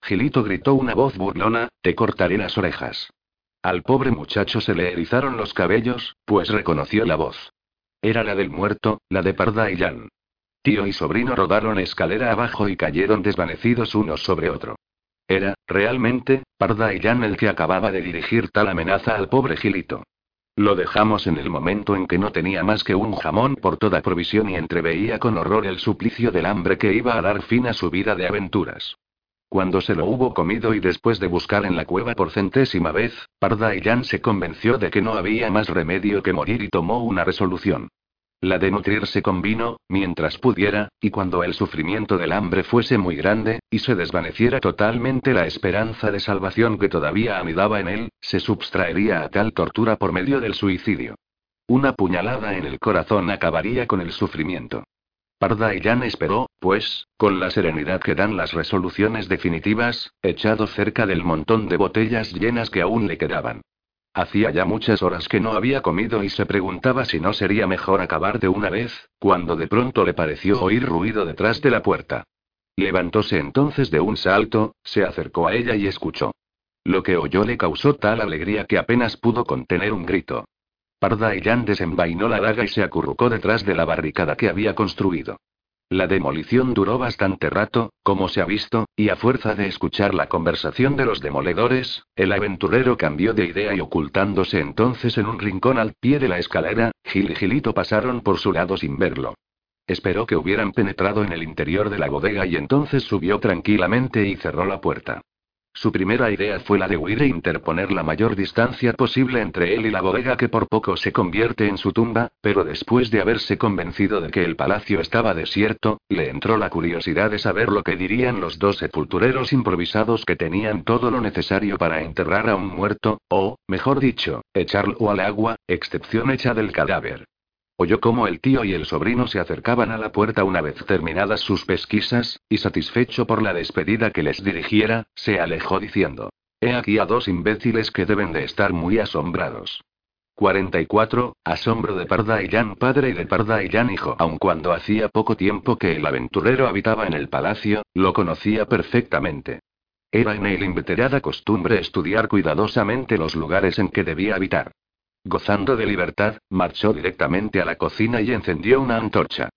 Gilito gritó una voz burlona, te cortaré las orejas. Al pobre muchacho se le erizaron los cabellos, pues reconoció la voz. Era la del muerto, la de Parda y Jan. Tío y sobrino rodaron escalera abajo y cayeron desvanecidos unos sobre otro. Era, realmente, Parda y Jan el que acababa de dirigir tal amenaza al pobre Gilito. Lo dejamos en el momento en que no tenía más que un jamón por toda provisión y entreveía con horror el suplicio del hambre que iba a dar fin a su vida de aventuras. Cuando se lo hubo comido y después de buscar en la cueva por centésima vez, Parda y Jan se convenció de que no había más remedio que morir y tomó una resolución. La de nutrirse con vino, mientras pudiera, y cuando el sufrimiento del hambre fuese muy grande, y se desvaneciera totalmente la esperanza de salvación que todavía anidaba en él, se substraería a tal tortura por medio del suicidio. Una puñalada en el corazón acabaría con el sufrimiento. Parda esperó, pues, con la serenidad que dan las resoluciones definitivas, echado cerca del montón de botellas llenas que aún le quedaban. Hacía ya muchas horas que no había comido y se preguntaba si no sería mejor acabar de una vez, cuando de pronto le pareció oír ruido detrás de la puerta. Levantóse entonces de un salto, se acercó a ella y escuchó. Lo que oyó le causó tal alegría que apenas pudo contener un grito. Parda y Jan desenvainó la daga y se acurrucó detrás de la barricada que había construido. La demolición duró bastante rato, como se ha visto, y a fuerza de escuchar la conversación de los demoledores, el aventurero cambió de idea y ocultándose entonces en un rincón al pie de la escalera, Gil y Gilito pasaron por su lado sin verlo. Esperó que hubieran penetrado en el interior de la bodega y entonces subió tranquilamente y cerró la puerta. Su primera idea fue la de huir e interponer la mayor distancia posible entre él y la bodega que por poco se convierte en su tumba, pero después de haberse convencido de que el palacio estaba desierto, le entró la curiosidad de saber lo que dirían los dos sepultureros improvisados que tenían todo lo necesario para enterrar a un muerto, o, mejor dicho, echarlo al agua, excepción hecha del cadáver. Oyó cómo el tío y el sobrino se acercaban a la puerta una vez terminadas sus pesquisas, y satisfecho por la despedida que les dirigiera, se alejó diciendo: He aquí a dos imbéciles que deben de estar muy asombrados. 44. Asombro de Parda y padre y de Parda y hijo. Aun cuando hacía poco tiempo que el aventurero habitaba en el palacio, lo conocía perfectamente. Era en él inveterada costumbre estudiar cuidadosamente los lugares en que debía habitar. Gozando de libertad, marchó directamente a la cocina y encendió una antorcha.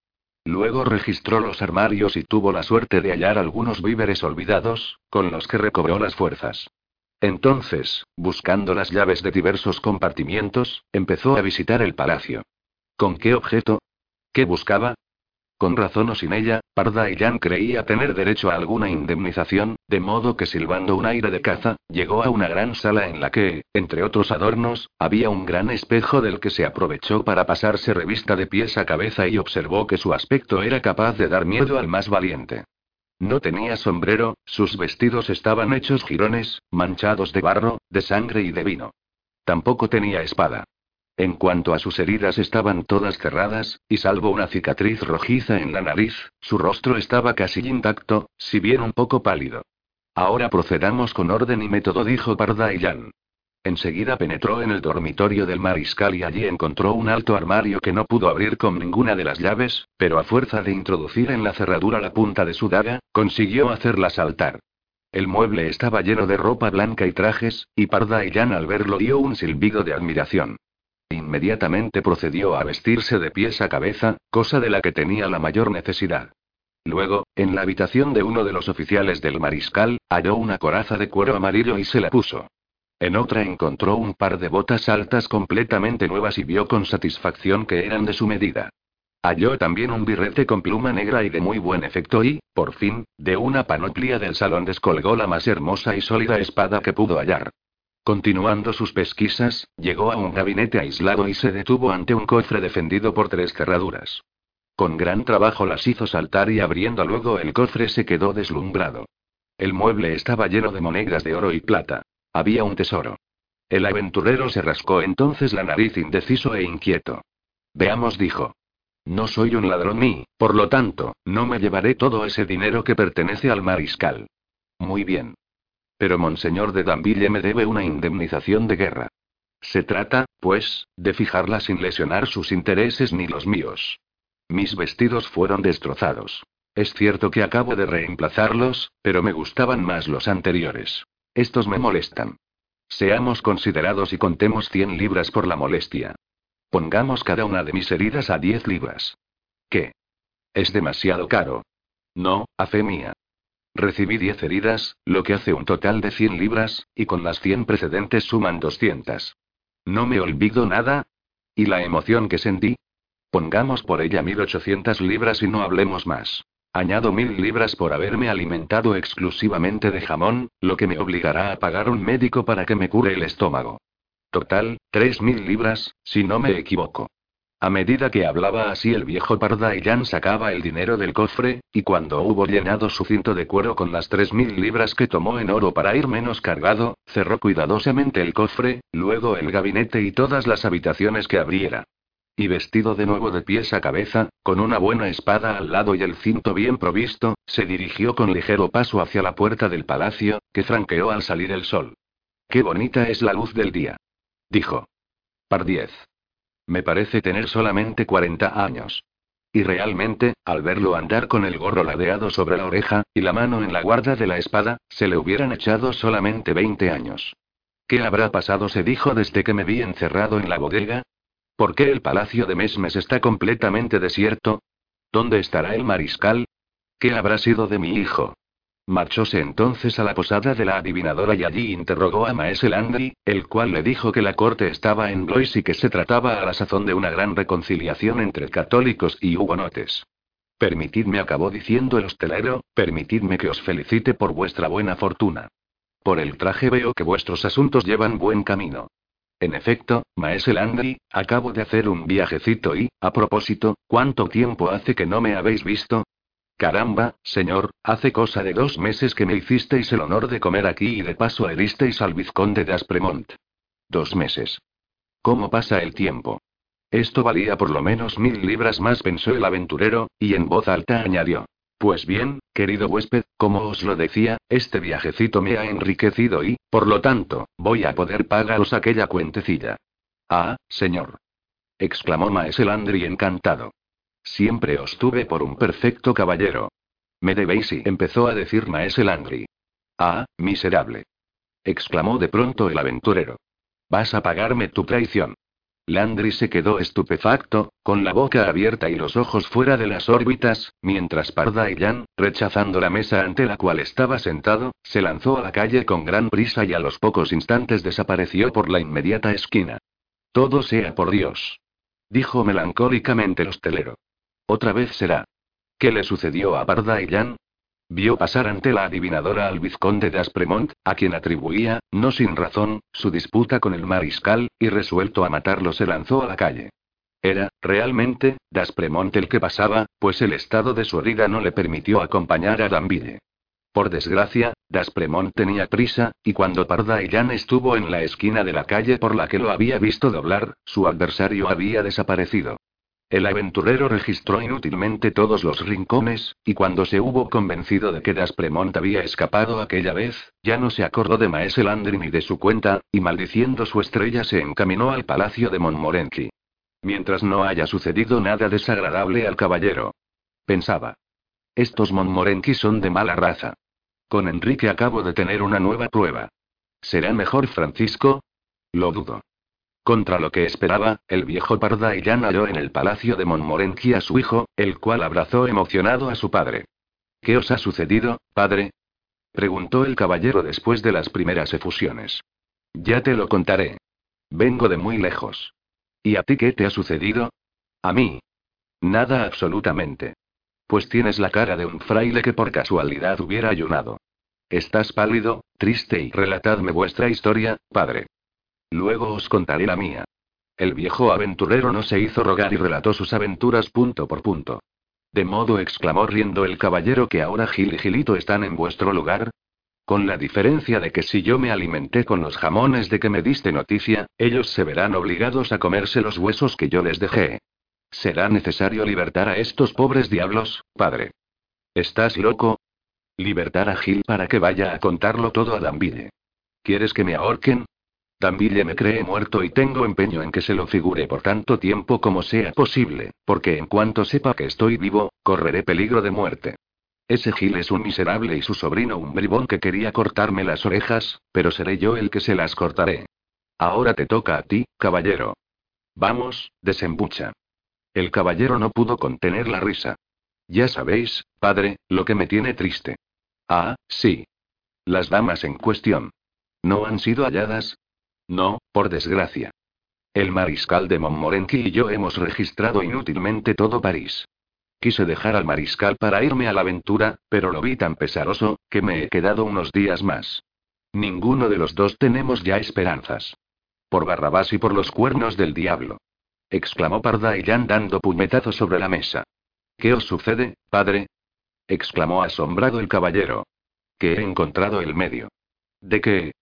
Luego registró los armarios y tuvo la suerte de hallar algunos víveres olvidados, con los que recobró las fuerzas. Entonces, buscando las llaves de diversos compartimientos, empezó a visitar el palacio. ¿Con qué objeto? ¿Qué buscaba? Con razón o sin ella, Parda y Jan creía tener derecho a alguna indemnización, de modo que silbando un aire de caza, llegó a una gran sala en la que, entre otros adornos, había un gran espejo del que se aprovechó para pasarse revista de pies a cabeza y observó que su aspecto era capaz de dar miedo al más valiente. No tenía sombrero, sus vestidos estaban hechos jirones, manchados de barro, de sangre y de vino. Tampoco tenía espada. En cuanto a sus heridas estaban todas cerradas, y salvo una cicatriz rojiza en la nariz, su rostro estaba casi intacto, si bien un poco pálido. Ahora procedamos con orden y método, dijo Parda y Jan. Enseguida penetró en el dormitorio del mariscal y allí encontró un alto armario que no pudo abrir con ninguna de las llaves, pero a fuerza de introducir en la cerradura la punta de su daga, consiguió hacerla saltar. El mueble estaba lleno de ropa blanca y trajes, y Parda y Jan al verlo dio un silbido de admiración. Inmediatamente procedió a vestirse de pies a cabeza, cosa de la que tenía la mayor necesidad. Luego, en la habitación de uno de los oficiales del mariscal, halló una coraza de cuero amarillo y se la puso. En otra encontró un par de botas altas completamente nuevas y vio con satisfacción que eran de su medida. Halló también un birrete con pluma negra y de muy buen efecto y, por fin, de una panoplia del salón descolgó la más hermosa y sólida espada que pudo hallar. Continuando sus pesquisas, llegó a un gabinete aislado y se detuvo ante un cofre defendido por tres cerraduras. Con gran trabajo las hizo saltar y abriendo luego el cofre se quedó deslumbrado. El mueble estaba lleno de monedas de oro y plata. Había un tesoro. El aventurero se rascó entonces la nariz indeciso e inquieto. Veamos, dijo. No soy un ladrón y, por lo tanto, no me llevaré todo ese dinero que pertenece al mariscal. Muy bien. Pero Monseñor de Danville me debe una indemnización de guerra. Se trata, pues, de fijarla sin lesionar sus intereses ni los míos. Mis vestidos fueron destrozados. Es cierto que acabo de reemplazarlos, pero me gustaban más los anteriores. Estos me molestan. Seamos considerados y contemos 100 libras por la molestia. Pongamos cada una de mis heridas a 10 libras. ¿Qué? Es demasiado caro. No, a fe mía. Recibí 10 heridas, lo que hace un total de 100 libras, y con las 100 precedentes suman 200. ¿No me olvido nada? ¿Y la emoción que sentí? Pongamos por ella 1800 libras y no hablemos más. Añado mil libras por haberme alimentado exclusivamente de jamón, lo que me obligará a pagar un médico para que me cure el estómago. Total, tres mil libras, si no me equivoco. A medida que hablaba así el viejo Pardaillán sacaba el dinero del cofre, y cuando hubo llenado su cinto de cuero con las tres mil libras que tomó en oro para ir menos cargado, cerró cuidadosamente el cofre, luego el gabinete y todas las habitaciones que abriera. Y vestido de nuevo de pies a cabeza, con una buena espada al lado y el cinto bien provisto, se dirigió con ligero paso hacia la puerta del palacio, que franqueó al salir el sol. Qué bonita es la luz del día. Dijo. Pardiez. Me parece tener solamente 40 años. Y realmente, al verlo andar con el gorro ladeado sobre la oreja, y la mano en la guarda de la espada, se le hubieran echado solamente 20 años. ¿Qué habrá pasado? se dijo desde que me vi encerrado en la bodega, ¿Por qué el palacio de Mesmes está completamente desierto? ¿Dónde estará el mariscal? ¿Qué habrá sido de mi hijo? Marchóse entonces a la posada de la adivinadora y allí interrogó a Maese Landry, el cual le dijo que la corte estaba en Blois y que se trataba a la sazón de una gran reconciliación entre católicos y hugonotes. Permitidme, acabó diciendo el hostelero, permitidme que os felicite por vuestra buena fortuna. Por el traje veo que vuestros asuntos llevan buen camino. En efecto, Maese Landry, acabo de hacer un viajecito y, a propósito, ¿cuánto tiempo hace que no me habéis visto? Caramba, señor, hace cosa de dos meses que me hicisteis el honor de comer aquí y de paso heristeis al vizconde de Aspremont. Dos meses. ¿Cómo pasa el tiempo? Esto valía por lo menos mil libras más, pensó el aventurero, y en voz alta añadió. Pues bien, querido huésped, como os lo decía, este viajecito me ha enriquecido y, por lo tanto, voy a poder pagaros aquella cuentecilla. Ah, señor. exclamó Maese Landry encantado. Siempre os tuve por un perfecto caballero. Me debéis y empezó a decir Maese Landry. Ah, miserable. exclamó de pronto el aventurero. Vas a pagarme tu traición. Landry se quedó estupefacto, con la boca abierta y los ojos fuera de las órbitas, mientras Parda y Jan, rechazando la mesa ante la cual estaba sentado, se lanzó a la calle con gran prisa y a los pocos instantes desapareció por la inmediata esquina. Todo sea por Dios. Dijo melancólicamente el hostelero. Otra vez será. ¿Qué le sucedió a Jan? Vio pasar ante la adivinadora al vizconde de Aspremont, a quien atribuía, no sin razón, su disputa con el mariscal, y resuelto a matarlo se lanzó a la calle. Era, realmente, Daspremont el que pasaba, pues el estado de su herida no le permitió acompañar a Danville. Por desgracia, Daspremont tenía prisa, y cuando Parda estuvo en la esquina de la calle por la que lo había visto doblar, su adversario había desaparecido. El aventurero registró inútilmente todos los rincones, y cuando se hubo convencido de que Daspremont había escapado aquella vez, ya no se acordó de Maese Landry ni de su cuenta, y maldiciendo su estrella se encaminó al palacio de Montmorency. Mientras no haya sucedido nada desagradable al caballero. Pensaba. Estos Montmorency son de mala raza. Con Enrique acabo de tener una nueva prueba. ¿Será mejor Francisco? Lo dudo. Contra lo que esperaba, el viejo Pardaillán halló en el palacio de Montmorency a su hijo, el cual abrazó emocionado a su padre. ¿Qué os ha sucedido, padre? preguntó el caballero después de las primeras efusiones. Ya te lo contaré. Vengo de muy lejos. ¿Y a ti qué te ha sucedido? A mí. Nada absolutamente. Pues tienes la cara de un fraile que por casualidad hubiera ayunado. Estás pálido, triste y relatadme vuestra historia, padre. Luego os contaré la mía. El viejo aventurero no se hizo rogar y relató sus aventuras punto por punto. De modo exclamó riendo el caballero que ahora Gil y Gilito están en vuestro lugar. Con la diferencia de que si yo me alimenté con los jamones de que me diste noticia, ellos se verán obligados a comerse los huesos que yo les dejé. Será necesario libertar a estos pobres diablos, padre. ¿Estás loco? Libertar a Gil para que vaya a contarlo todo a Dambille. ¿Quieres que me ahorquen? Dambille me cree muerto y tengo empeño en que se lo figure por tanto tiempo como sea posible, porque en cuanto sepa que estoy vivo, correré peligro de muerte. Ese Gil es un miserable y su sobrino un bribón que quería cortarme las orejas, pero seré yo el que se las cortaré. Ahora te toca a ti, caballero. Vamos, desembucha. El caballero no pudo contener la risa. Ya sabéis, padre, lo que me tiene triste. Ah, sí. Las damas en cuestión. ¿No han sido halladas? No, por desgracia. El mariscal de Montmorency y yo hemos registrado inútilmente todo París. Quise dejar al mariscal para irme a la aventura, pero lo vi tan pesaroso, que me he quedado unos días más. Ninguno de los dos tenemos ya esperanzas. Por Barrabás y por los cuernos del diablo. exclamó Pardaillán dando puñetazos sobre la mesa. ¿Qué os sucede, padre? exclamó asombrado el caballero. Que he encontrado el medio. ¿De qué?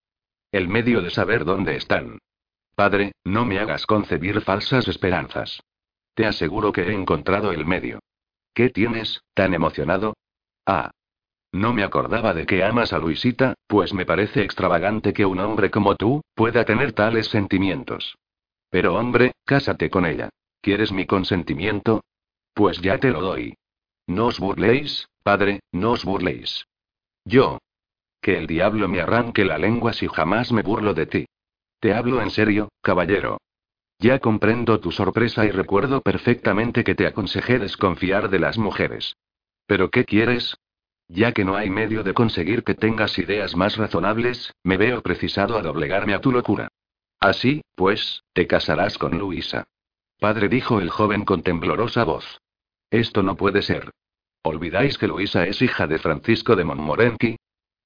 El medio de saber dónde están. Padre, no me hagas concebir falsas esperanzas. Te aseguro que he encontrado el medio. ¿Qué tienes, tan emocionado? Ah. No me acordaba de que amas a Luisita, pues me parece extravagante que un hombre como tú, pueda tener tales sentimientos. Pero hombre, cásate con ella. ¿Quieres mi consentimiento? Pues ya te lo doy. No os burléis, padre, no os burléis. Yo, que el diablo me arranque la lengua si jamás me burlo de ti. Te hablo en serio, caballero. Ya comprendo tu sorpresa y recuerdo perfectamente que te aconsejé desconfiar de las mujeres. ¿Pero qué quieres? Ya que no hay medio de conseguir que tengas ideas más razonables, me veo precisado a doblegarme a tu locura. Así, pues, te casarás con Luisa. Padre dijo el joven con temblorosa voz. Esto no puede ser. ¿Olvidáis que Luisa es hija de Francisco de Montmorency?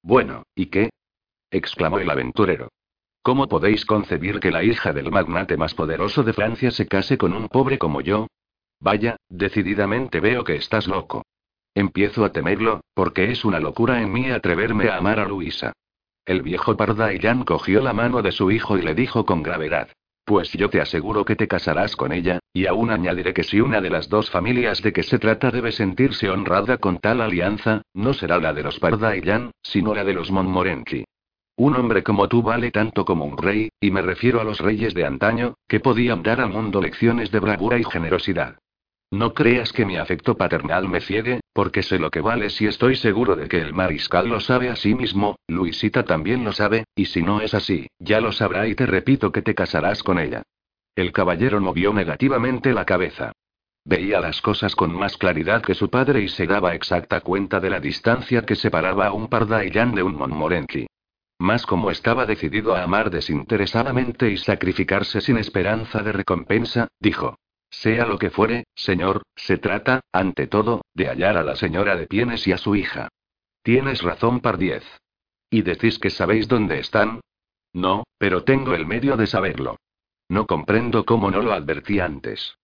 Bueno, ¿y qué? exclamó el aventurero. ¿Cómo podéis concebir que la hija del magnate más poderoso de Francia se case con un pobre como yo? Vaya, decididamente veo que estás loco. Empiezo a temerlo, porque es una locura en mí atreverme a amar a Luisa. El viejo Pardaillán cogió la mano de su hijo y le dijo con gravedad. Pues yo te aseguro que te casarás con ella, y aún añadiré que si una de las dos familias de que se trata debe sentirse honrada con tal alianza, no será la de los Pardaillán, sino la de los Montmorency. Un hombre como tú vale tanto como un rey, y me refiero a los reyes de antaño, que podían dar al mundo lecciones de bravura y generosidad. No creas que mi afecto paternal me ciegue, porque sé lo que vale si estoy seguro de que el mariscal lo sabe a sí mismo, Luisita también lo sabe, y si no es así, ya lo sabrá y te repito que te casarás con ella. El caballero movió negativamente la cabeza. Veía las cosas con más claridad que su padre y se daba exacta cuenta de la distancia que separaba a un Pardaillán de un Montmorency. Más como estaba decidido a amar desinteresadamente y sacrificarse sin esperanza de recompensa, dijo. Sea lo que fuere, señor, se trata, ante todo, de hallar a la señora de Pienes y a su hija. Tienes razón, Pardiez. ¿Y decís que sabéis dónde están? No, pero tengo el medio de saberlo. No comprendo cómo no lo advertí antes.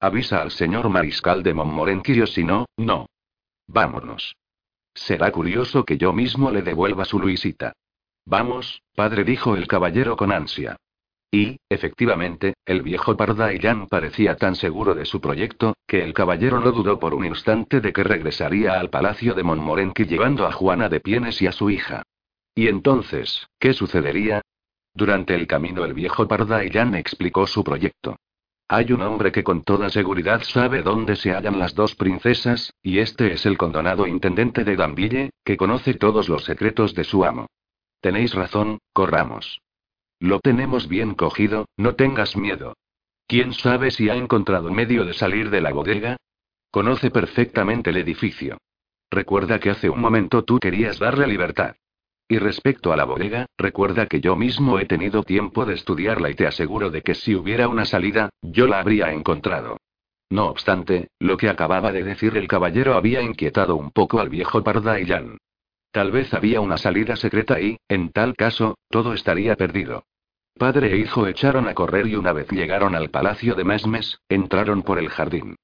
Avisa al señor mariscal de Montmorency o si no, no. Vámonos. Será curioso que yo mismo le devuelva su Luisita. Vamos, padre, dijo el caballero con ansia. Y, efectivamente, el viejo Pardaillán parecía tan seguro de su proyecto, que el caballero no dudó por un instante de que regresaría al palacio de Montmorency llevando a Juana de Pienes y a su hija. ¿Y entonces, qué sucedería? Durante el camino el viejo Pardaillán explicó su proyecto. Hay un hombre que con toda seguridad sabe dónde se hallan las dos princesas, y este es el condonado intendente de Danville, que conoce todos los secretos de su amo. Tenéis razón, corramos. Lo tenemos bien cogido, no tengas miedo. ¿Quién sabe si ha encontrado medio de salir de la bodega? Conoce perfectamente el edificio. Recuerda que hace un momento tú querías darle libertad. Y respecto a la bodega, recuerda que yo mismo he tenido tiempo de estudiarla y te aseguro de que si hubiera una salida, yo la habría encontrado. No obstante, lo que acababa de decir el caballero había inquietado un poco al viejo Pardaillán. Tal vez había una salida secreta y, en tal caso, todo estaría perdido. Padre e hijo echaron a correr y una vez llegaron al palacio de Mesmes, entraron por el jardín.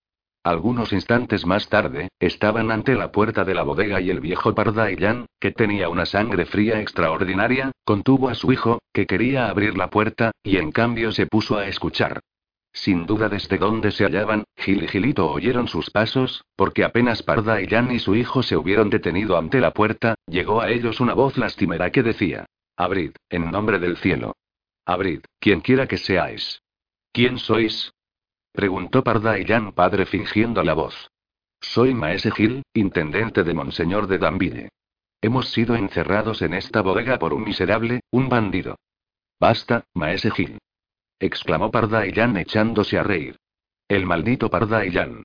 Algunos instantes más tarde, estaban ante la puerta de la bodega y el viejo Pardaillán, que tenía una sangre fría extraordinaria, contuvo a su hijo, que quería abrir la puerta, y en cambio se puso a escuchar. Sin duda desde donde se hallaban, Gil y Gilito oyeron sus pasos, porque apenas Parda y Jan y su hijo se hubieron detenido ante la puerta, llegó a ellos una voz lastimera que decía: Abrid, en nombre del cielo. Abrid, quien quiera que seáis. ¿Quién sois? preguntó Parda y Jan padre fingiendo la voz. Soy Maese Gil, intendente de Monseñor de Danville. Hemos sido encerrados en esta bodega por un miserable, un bandido. Basta, Maese Gil exclamó Pardaillán echándose a reír. El maldito Pardaillán.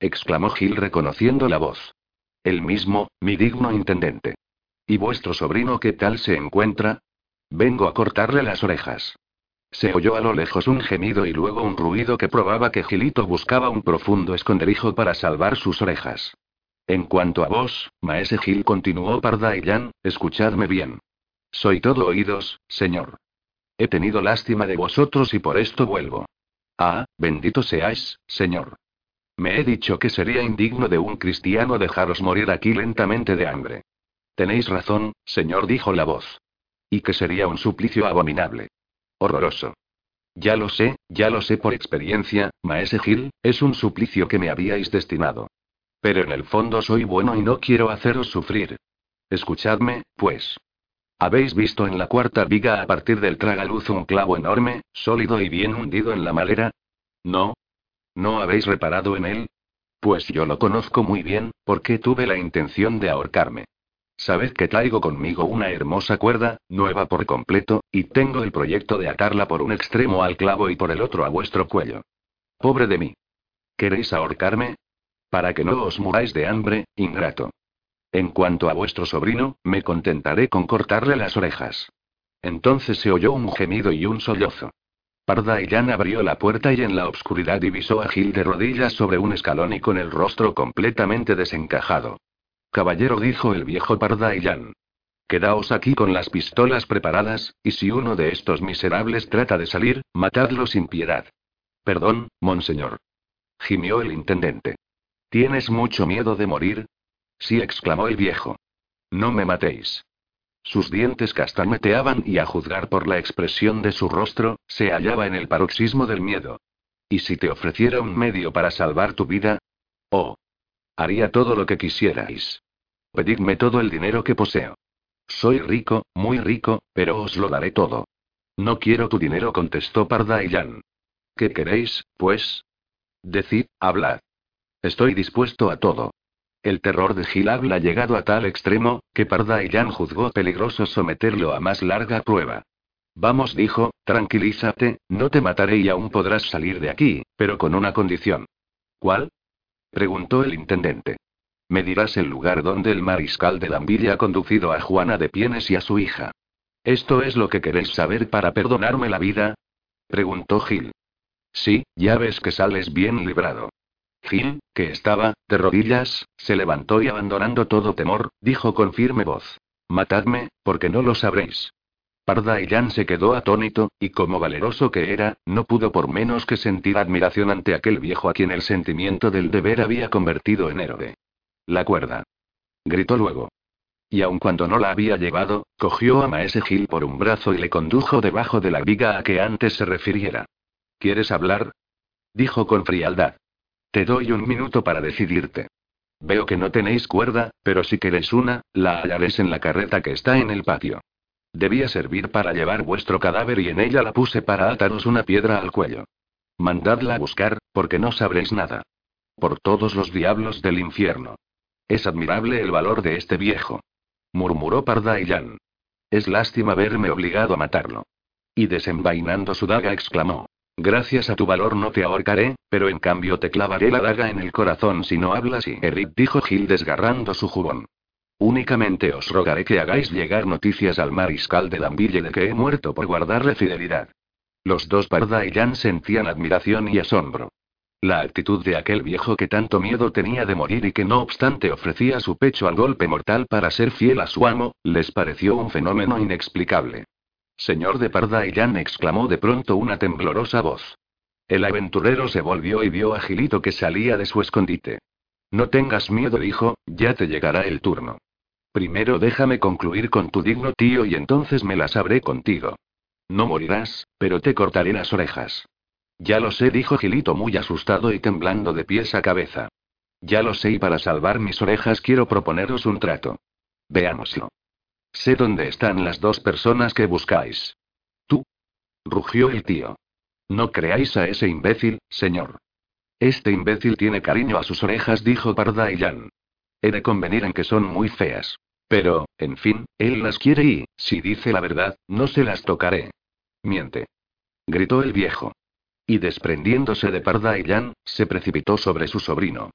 exclamó Gil reconociendo la voz. El mismo, mi digno intendente. ¿Y vuestro sobrino qué tal se encuentra? Vengo a cortarle las orejas. Se oyó a lo lejos un gemido y luego un ruido que probaba que Gilito buscaba un profundo esconderijo para salvar sus orejas. En cuanto a vos, maese Gil continuó Pardaillán, escuchadme bien. Soy todo oídos, señor. He tenido lástima de vosotros y por esto vuelvo. Ah, bendito seáis, Señor. Me he dicho que sería indigno de un cristiano dejaros morir aquí lentamente de hambre. Tenéis razón, Señor, dijo la voz. Y que sería un suplicio abominable. Horroroso. Ya lo sé, ya lo sé por experiencia, Maese Gil, es un suplicio que me habíais destinado. Pero en el fondo soy bueno y no quiero haceros sufrir. Escuchadme, pues. ¿Habéis visto en la cuarta viga a partir del tragaluz un clavo enorme, sólido y bien hundido en la madera? ¿No? ¿No habéis reparado en él? Pues yo lo conozco muy bien, porque tuve la intención de ahorcarme. Sabed que traigo conmigo una hermosa cuerda, nueva por completo, y tengo el proyecto de atarla por un extremo al clavo y por el otro a vuestro cuello. Pobre de mí. ¿Queréis ahorcarme? Para que no os muráis de hambre, ingrato. En cuanto a vuestro sobrino, me contentaré con cortarle las orejas. Entonces se oyó un gemido y un sollozo. Parda abrió la puerta y en la oscuridad divisó a Gil de rodillas sobre un escalón y con el rostro completamente desencajado. Caballero, dijo el viejo Parda. Quedaos aquí con las pistolas preparadas, y si uno de estos miserables trata de salir, matadlo sin piedad. Perdón, monseñor. Gimió el intendente. ¿Tienes mucho miedo de morir? Sí, exclamó el viejo. No me matéis. Sus dientes castañeteaban y a juzgar por la expresión de su rostro, se hallaba en el paroxismo del miedo. ¿Y si te ofreciera un medio para salvar tu vida? Oh. Haría todo lo que quisierais. Pedidme todo el dinero que poseo. Soy rico, muy rico, pero os lo daré todo. No quiero tu dinero, contestó Pardaillán. ¿Qué queréis, pues? Decid, hablad. Estoy dispuesto a todo. El terror de Gil habla llegado a tal extremo, que Parda y Jan juzgó peligroso someterlo a más larga prueba. Vamos, dijo, tranquilízate, no te mataré y aún podrás salir de aquí, pero con una condición. ¿Cuál? preguntó el intendente. Me dirás el lugar donde el mariscal de Danville ha conducido a Juana de Pienes y a su hija. ¿Esto es lo que queréis saber para perdonarme la vida? preguntó Gil. Sí, ya ves que sales bien librado. Gil, que estaba, de rodillas, se levantó y abandonando todo temor, dijo con firme voz. Matadme, porque no lo sabréis. Parda y Jan se quedó atónito, y como valeroso que era, no pudo por menos que sentir admiración ante aquel viejo a quien el sentimiento del deber había convertido en héroe. La cuerda. Gritó luego. Y aun cuando no la había llevado, Cogió a Maese Gil por un brazo y le condujo debajo de la viga a que antes se refiriera. ¿Quieres hablar? Dijo con frialdad. Te doy un minuto para decidirte. Veo que no tenéis cuerda, pero si queréis una, la hallaréis en la carreta que está en el patio. Debía servir para llevar vuestro cadáver y en ella la puse para ataros una piedra al cuello. Mandadla a buscar, porque no sabréis nada. Por todos los diablos del infierno. Es admirable el valor de este viejo. Murmuró Pardaillán. Es lástima verme obligado a matarlo. Y desenvainando su daga exclamó. Gracias a tu valor no te ahorcaré, pero en cambio te clavaré la daga en el corazón si no hablas y Eric dijo Gil desgarrando su jubón. Únicamente os rogaré que hagáis llegar noticias al mariscal de Danville de que he muerto por guardarle fidelidad. Los dos Parda y Jan sentían admiración y asombro. La actitud de aquel viejo que tanto miedo tenía de morir y que no obstante ofrecía su pecho al golpe mortal para ser fiel a su amo, les pareció un fenómeno inexplicable. Señor de Parda y Jan exclamó de pronto una temblorosa voz. El aventurero se volvió y vio a Gilito que salía de su escondite. No tengas miedo, dijo, ya te llegará el turno. Primero déjame concluir con tu digno tío y entonces me las sabré contigo. No morirás, pero te cortaré las orejas. Ya lo sé, dijo Gilito muy asustado y temblando de pies a cabeza. Ya lo sé y para salvar mis orejas quiero proponeros un trato. Veámoslo. Sé dónde están las dos personas que buscáis. Tú. Rugió el tío. No creáis a ese imbécil, señor. Este imbécil tiene cariño a sus orejas, dijo Parda y. He de convenir en que son muy feas. Pero, en fin, él las quiere y, si dice la verdad, no se las tocaré. Miente. Gritó el viejo. Y desprendiéndose de Parda y se precipitó sobre su sobrino.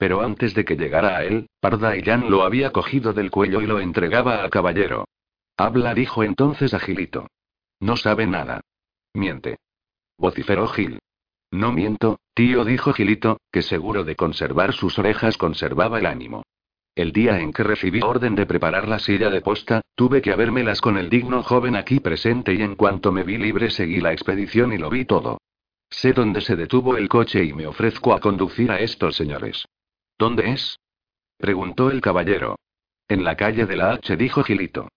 Pero antes de que llegara a él, Parda y Jan lo había cogido del cuello y lo entregaba al caballero. Habla, dijo entonces a Gilito. No sabe nada. Miente. Vociferó Gil. No miento, tío, dijo Gilito, que seguro de conservar sus orejas conservaba el ánimo. El día en que recibí orden de preparar la silla de posta, tuve que habérmelas con el digno joven aquí presente y en cuanto me vi libre seguí la expedición y lo vi todo. Sé dónde se detuvo el coche y me ofrezco a conducir a estos señores. ¿Dónde es? preguntó el caballero. En la calle de la H, dijo Gilito.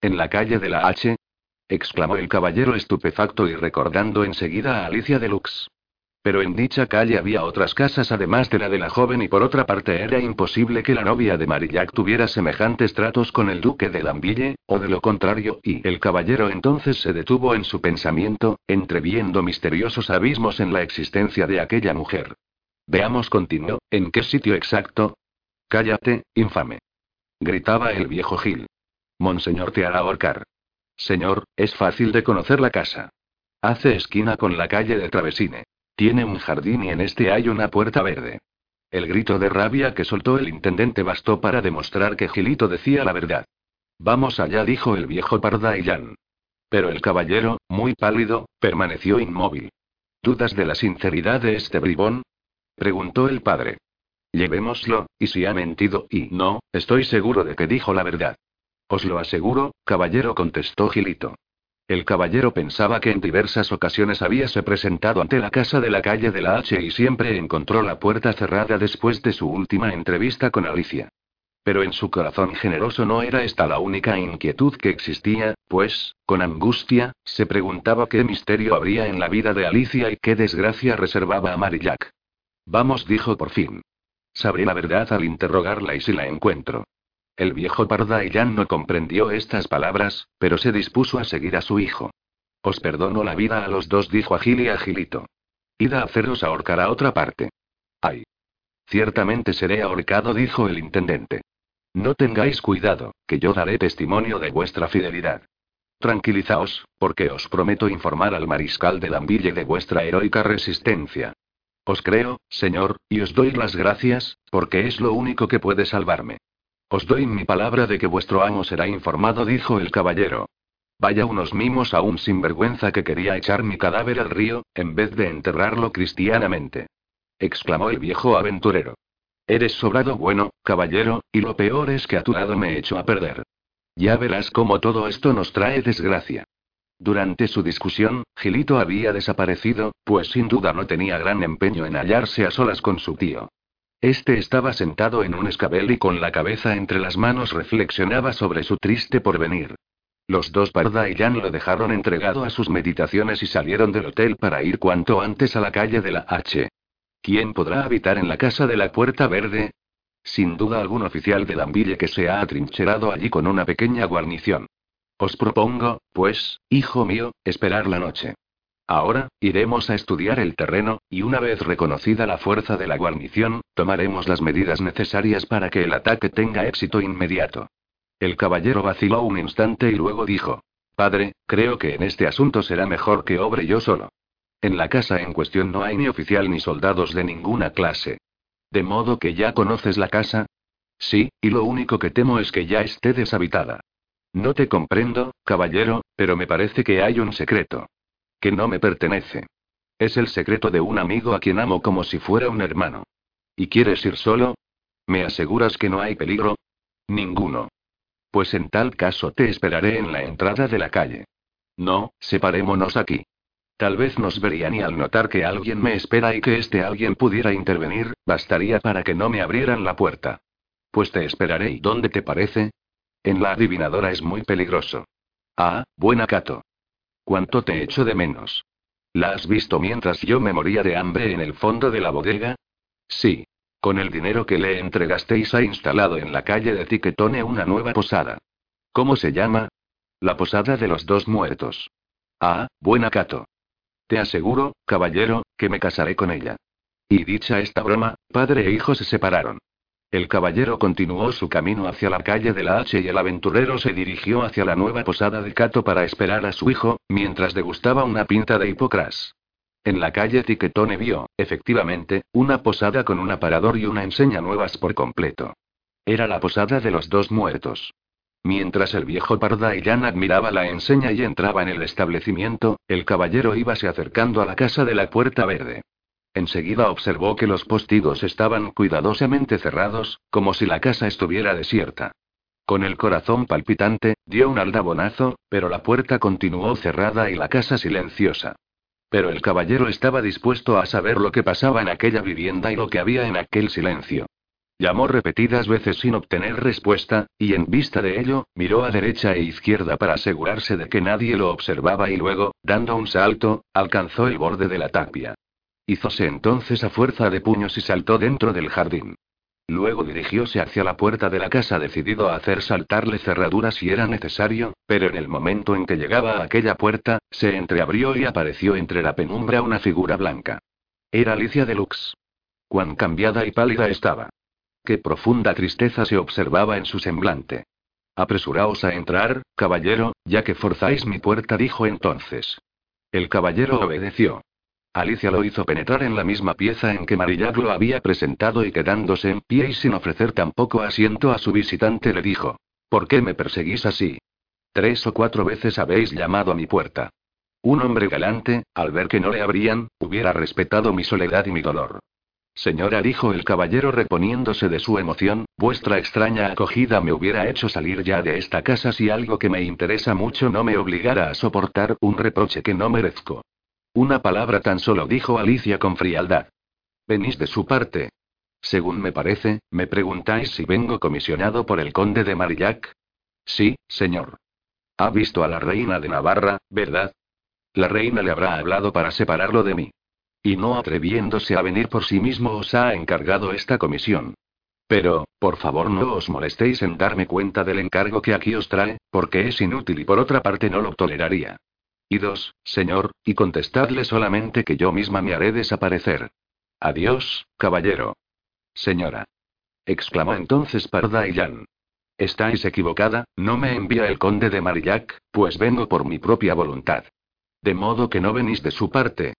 ¿En la calle de la H? exclamó el caballero estupefacto y recordando enseguida a Alicia de Lux. Pero en dicha calle había otras casas además de la de la joven y por otra parte era imposible que la novia de Marillac tuviera semejantes tratos con el duque de Danville, o de lo contrario, y el caballero entonces se detuvo en su pensamiento, entreviendo misteriosos abismos en la existencia de aquella mujer. Veamos, continuó, ¿en qué sitio exacto? Cállate, infame. Gritaba el viejo Gil. Monseñor te hará ahorcar. Señor, es fácil de conocer la casa. Hace esquina con la calle de Travesine. Tiene un jardín y en este hay una puerta verde. El grito de rabia que soltó el intendente bastó para demostrar que Gilito decía la verdad. Vamos allá, dijo el viejo Pardaillán. Pero el caballero, muy pálido, permaneció inmóvil. ¿Dudas de la sinceridad de este bribón? Preguntó el padre. Llevémoslo, y si ha mentido, y no, estoy seguro de que dijo la verdad. Os lo aseguro, caballero, contestó Gilito. El caballero pensaba que en diversas ocasiones habíase presentado ante la casa de la calle de la H y siempre encontró la puerta cerrada después de su última entrevista con Alicia. Pero en su corazón generoso no era esta la única inquietud que existía, pues, con angustia, se preguntaba qué misterio habría en la vida de Alicia y qué desgracia reservaba a Marillac. Vamos, dijo por fin. Sabré la verdad al interrogarla y si la encuentro. El viejo Pardaillán no comprendió estas palabras, pero se dispuso a seguir a su hijo. Os perdono la vida a los dos, dijo a Gil y a Gilito. Id a haceros ahorcar a otra parte. Ay. Ciertamente seré ahorcado, dijo el intendente. No tengáis cuidado, que yo daré testimonio de vuestra fidelidad. Tranquilizaos, porque os prometo informar al mariscal de Danville de vuestra heroica resistencia. Os creo, señor, y os doy las gracias, porque es lo único que puede salvarme. Os doy mi palabra de que vuestro amo será informado, dijo el caballero. Vaya unos mimos a un sinvergüenza que quería echar mi cadáver al río, en vez de enterrarlo cristianamente. exclamó el viejo aventurero. Eres sobrado bueno, caballero, y lo peor es que a tu lado me echo a perder. Ya verás cómo todo esto nos trae desgracia. Durante su discusión, Gilito había desaparecido, pues sin duda no tenía gran empeño en hallarse a solas con su tío. Este estaba sentado en un escabel y con la cabeza entre las manos reflexionaba sobre su triste porvenir. Los dos Parda y Jan lo dejaron entregado a sus meditaciones y salieron del hotel para ir cuanto antes a la calle de la H. ¿Quién podrá habitar en la casa de la Puerta Verde? Sin duda algún oficial de Danville que se ha atrincherado allí con una pequeña guarnición. Os propongo, pues, hijo mío, esperar la noche. Ahora, iremos a estudiar el terreno, y una vez reconocida la fuerza de la guarnición, tomaremos las medidas necesarias para que el ataque tenga éxito inmediato. El caballero vaciló un instante y luego dijo, Padre, creo que en este asunto será mejor que obre yo solo. En la casa en cuestión no hay ni oficial ni soldados de ninguna clase. ¿De modo que ya conoces la casa? Sí, y lo único que temo es que ya esté deshabitada. No te comprendo, caballero, pero me parece que hay un secreto. Que no me pertenece. Es el secreto de un amigo a quien amo como si fuera un hermano. ¿Y quieres ir solo? ¿Me aseguras que no hay peligro? Ninguno. Pues en tal caso te esperaré en la entrada de la calle. No, separémonos aquí. Tal vez nos verían y al notar que alguien me espera y que este alguien pudiera intervenir, bastaría para que no me abrieran la puerta. Pues te esperaré y ¿dónde te parece? En la adivinadora es muy peligroso. Ah, buena Cato. ¿Cuánto te echo de menos? ¿La has visto mientras yo me moría de hambre en el fondo de la bodega? Sí. Con el dinero que le entregasteis ha instalado en la calle de Tiquetone una nueva posada. ¿Cómo se llama? La posada de los dos muertos. Ah, buena Cato. Te aseguro, caballero, que me casaré con ella. Y dicha esta broma, padre e hijo se separaron. El caballero continuó su camino hacia la calle de la H y el aventurero se dirigió hacia la nueva posada de Cato para esperar a su hijo, mientras degustaba una pinta de hipocras. En la calle Tiquetone vio, efectivamente, una posada con un aparador y una enseña nuevas por completo. Era la posada de los dos muertos. Mientras el viejo Pardaillán admiraba la enseña y entraba en el establecimiento, el caballero íbase acercando a la casa de la Puerta Verde. Enseguida observó que los postigos estaban cuidadosamente cerrados, como si la casa estuviera desierta. Con el corazón palpitante, dio un aldabonazo, pero la puerta continuó cerrada y la casa silenciosa. Pero el caballero estaba dispuesto a saber lo que pasaba en aquella vivienda y lo que había en aquel silencio. Llamó repetidas veces sin obtener respuesta, y en vista de ello, miró a derecha e izquierda para asegurarse de que nadie lo observaba y luego, dando un salto, alcanzó el borde de la tapia. Hízose entonces a fuerza de puños y saltó dentro del jardín. Luego dirigióse hacia la puerta de la casa decidido a hacer saltarle cerraduras si era necesario, pero en el momento en que llegaba a aquella puerta, se entreabrió y apareció entre la penumbra una figura blanca. Era Alicia de Lux. Cuán cambiada y pálida estaba. Qué profunda tristeza se observaba en su semblante. Apresuraos a entrar, caballero, ya que forzáis mi puerta, dijo entonces. El caballero obedeció. Alicia lo hizo penetrar en la misma pieza en que Marillac lo había presentado y quedándose en pie y sin ofrecer tampoco asiento a su visitante le dijo: ¿Por qué me perseguís así? Tres o cuatro veces habéis llamado a mi puerta. Un hombre galante, al ver que no le abrían, hubiera respetado mi soledad y mi dolor. Señora, dijo el caballero reponiéndose de su emoción, vuestra extraña acogida me hubiera hecho salir ya de esta casa si algo que me interesa mucho no me obligara a soportar un reproche que no merezco. Una palabra tan solo dijo Alicia con frialdad. Venís de su parte. Según me parece, me preguntáis si vengo comisionado por el conde de Marillac. Sí, señor. Ha visto a la reina de Navarra, ¿verdad? La reina le habrá hablado para separarlo de mí. Y no atreviéndose a venir por sí mismo os ha encargado esta comisión. Pero, por favor no os molestéis en darme cuenta del encargo que aquí os trae, porque es inútil y por otra parte no lo toleraría. Y dos, señor, y contestadle solamente que yo misma me haré desaparecer. Adiós, caballero. Señora. exclamó entonces Parda y Jan. Estáis equivocada, no me envía el conde de Marillac, pues vengo por mi propia voluntad. De modo que no venís de su parte.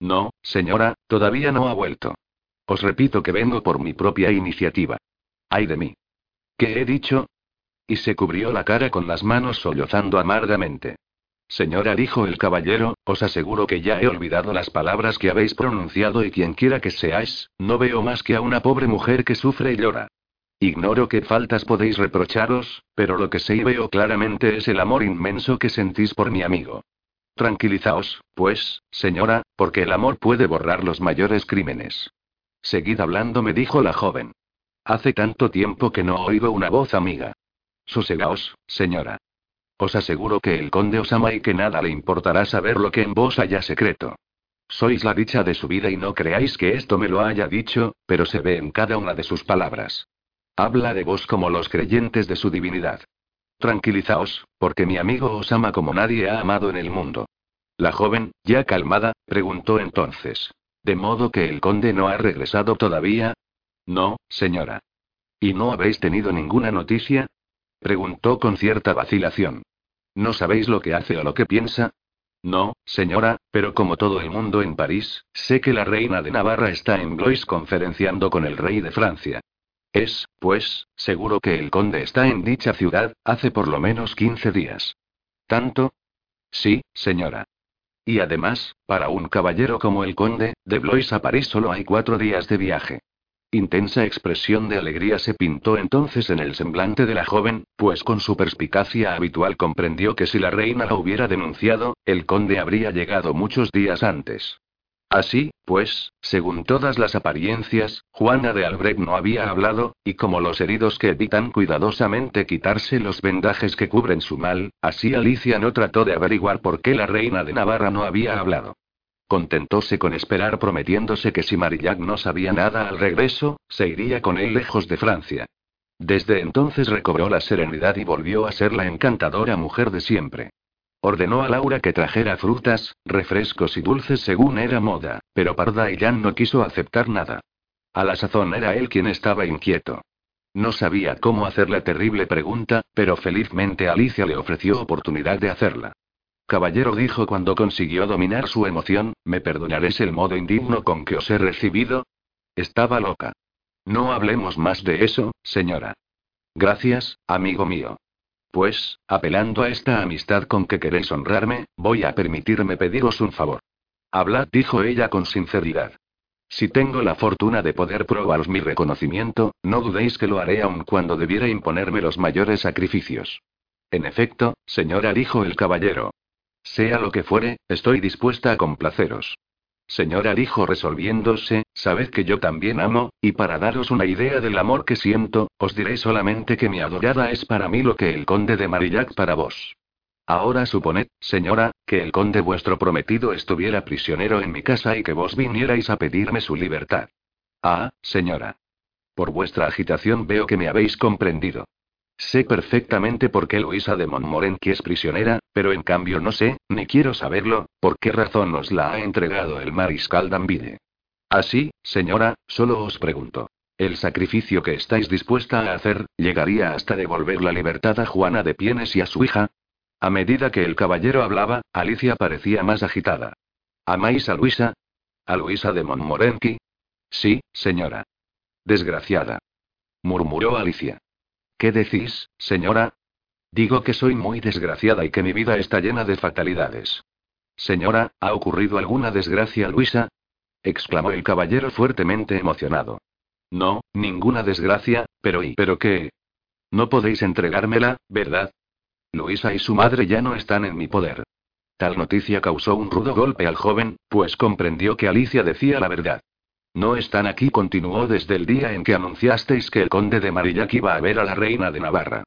No, señora, todavía no ha vuelto. Os repito que vengo por mi propia iniciativa. Ay de mí. ¿Qué he dicho? Y se cubrió la cara con las manos sollozando amargamente. Señora, dijo el caballero, os aseguro que ya he olvidado las palabras que habéis pronunciado y quien quiera que seáis, no veo más que a una pobre mujer que sufre y llora. Ignoro qué faltas podéis reprocharos, pero lo que sé y veo claramente es el amor inmenso que sentís por mi amigo. Tranquilizaos, pues, señora, porque el amor puede borrar los mayores crímenes. Seguid hablando, me dijo la joven. Hace tanto tiempo que no oigo una voz amiga. Sosegaos, señora. Os aseguro que el conde os ama y que nada le importará saber lo que en vos haya secreto. Sois la dicha de su vida y no creáis que esto me lo haya dicho, pero se ve en cada una de sus palabras. Habla de vos como los creyentes de su divinidad. Tranquilizaos, porque mi amigo os ama como nadie ha amado en el mundo. La joven, ya calmada, preguntó entonces. ¿De modo que el conde no ha regresado todavía? No, señora. ¿Y no habéis tenido ninguna noticia? Preguntó con cierta vacilación. ¿No sabéis lo que hace o lo que piensa? No, señora, pero como todo el mundo en París, sé que la reina de Navarra está en Blois conferenciando con el rey de Francia. Es, pues, seguro que el conde está en dicha ciudad, hace por lo menos 15 días. ¿Tanto? Sí, señora. Y además, para un caballero como el conde, de Blois a París solo hay cuatro días de viaje. Intensa expresión de alegría se pintó entonces en el semblante de la joven, pues con su perspicacia habitual comprendió que si la reina la hubiera denunciado, el conde habría llegado muchos días antes. Así, pues, según todas las apariencias, Juana de Albrecht no había hablado, y como los heridos que evitan cuidadosamente quitarse los vendajes que cubren su mal, así Alicia no trató de averiguar por qué la reina de Navarra no había hablado. Contentóse con esperar prometiéndose que si Marillac no sabía nada al regreso, se iría con él lejos de Francia. Desde entonces recobró la serenidad y volvió a ser la encantadora mujer de siempre. Ordenó a Laura que trajera frutas, refrescos y dulces según era moda, pero Parda Jan no quiso aceptar nada. A la sazón era él quien estaba inquieto. No sabía cómo hacer la terrible pregunta, pero felizmente Alicia le ofreció oportunidad de hacerla. Caballero dijo cuando consiguió dominar su emoción, ¿me perdonaréis el modo indigno con que os he recibido? Estaba loca. No hablemos más de eso, señora. Gracias, amigo mío. Pues, apelando a esta amistad con que queréis honrarme, voy a permitirme pediros un favor. Hablad, dijo ella con sinceridad. Si tengo la fortuna de poder probaros mi reconocimiento, no dudéis que lo haré aun cuando debiera imponerme los mayores sacrificios. En efecto, señora, dijo el caballero, sea lo que fuere, estoy dispuesta a complaceros. Señora dijo resolviéndose, sabed que yo también amo, y para daros una idea del amor que siento, os diré solamente que mi adorada es para mí lo que el conde de Marillac para vos. Ahora suponed, señora, que el conde vuestro prometido estuviera prisionero en mi casa y que vos vinierais a pedirme su libertad. Ah, señora. Por vuestra agitación veo que me habéis comprendido. Sé perfectamente por qué Luisa de Montmorency es prisionera, pero en cambio no sé, ni quiero saberlo, por qué razón os la ha entregado el mariscal Danville. Así, señora, solo os pregunto. ¿El sacrificio que estáis dispuesta a hacer, llegaría hasta devolver la libertad a Juana de Pienes y a su hija? A medida que el caballero hablaba, Alicia parecía más agitada. ¿Amáis a Luisa? ¿A Luisa de Montmorency? Sí, señora. Desgraciada. murmuró Alicia. ¿Qué decís, señora? Digo que soy muy desgraciada y que mi vida está llena de fatalidades. Señora, ¿ha ocurrido alguna desgracia, Luisa? exclamó el caballero fuertemente emocionado. No, ninguna desgracia, pero ¿y pero qué? No podéis entregármela, ¿verdad? Luisa y su madre ya no están en mi poder. Tal noticia causó un rudo golpe al joven, pues comprendió que Alicia decía la verdad. No están aquí, continuó desde el día en que anunciasteis que el conde de Marillac iba a ver a la reina de Navarra.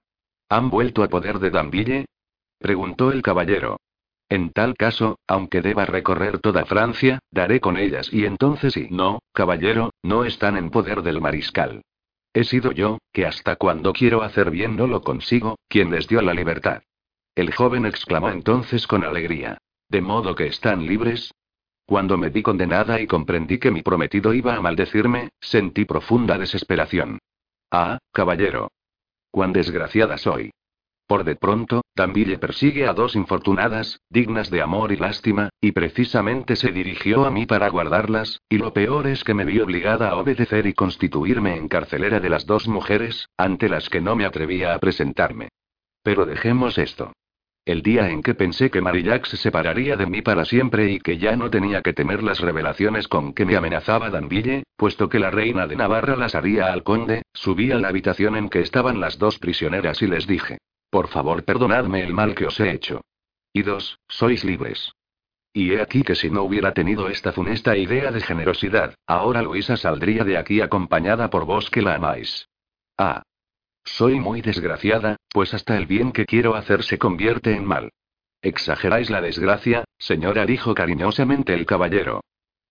¿Han vuelto a poder de Danville? preguntó el caballero. En tal caso, aunque deba recorrer toda Francia, daré con ellas y entonces sí. No, caballero, no están en poder del mariscal. He sido yo, que hasta cuando quiero hacer bien no lo consigo, quien les dio la libertad. El joven exclamó entonces con alegría. ¿De modo que están libres? Cuando me vi condenada y comprendí que mi prometido iba a maldecirme, sentí profunda desesperación. Ah, caballero. Cuán desgraciada soy. Por de pronto, Danville persigue a dos infortunadas, dignas de amor y lástima, y precisamente se dirigió a mí para guardarlas, y lo peor es que me vi obligada a obedecer y constituirme en carcelera de las dos mujeres, ante las que no me atrevía a presentarme. Pero dejemos esto. El día en que pensé que Marillac se separaría de mí para siempre y que ya no tenía que temer las revelaciones con que me amenazaba Danville, puesto que la reina de Navarra las haría al conde, subí a la habitación en que estaban las dos prisioneras y les dije: Por favor, perdonadme el mal que os he hecho. Y dos, sois libres. Y he aquí que si no hubiera tenido esta funesta idea de generosidad, ahora Luisa saldría de aquí acompañada por vos que la amáis. Ah. Soy muy desgraciada, pues hasta el bien que quiero hacer se convierte en mal. Exageráis la desgracia, señora, dijo cariñosamente el caballero.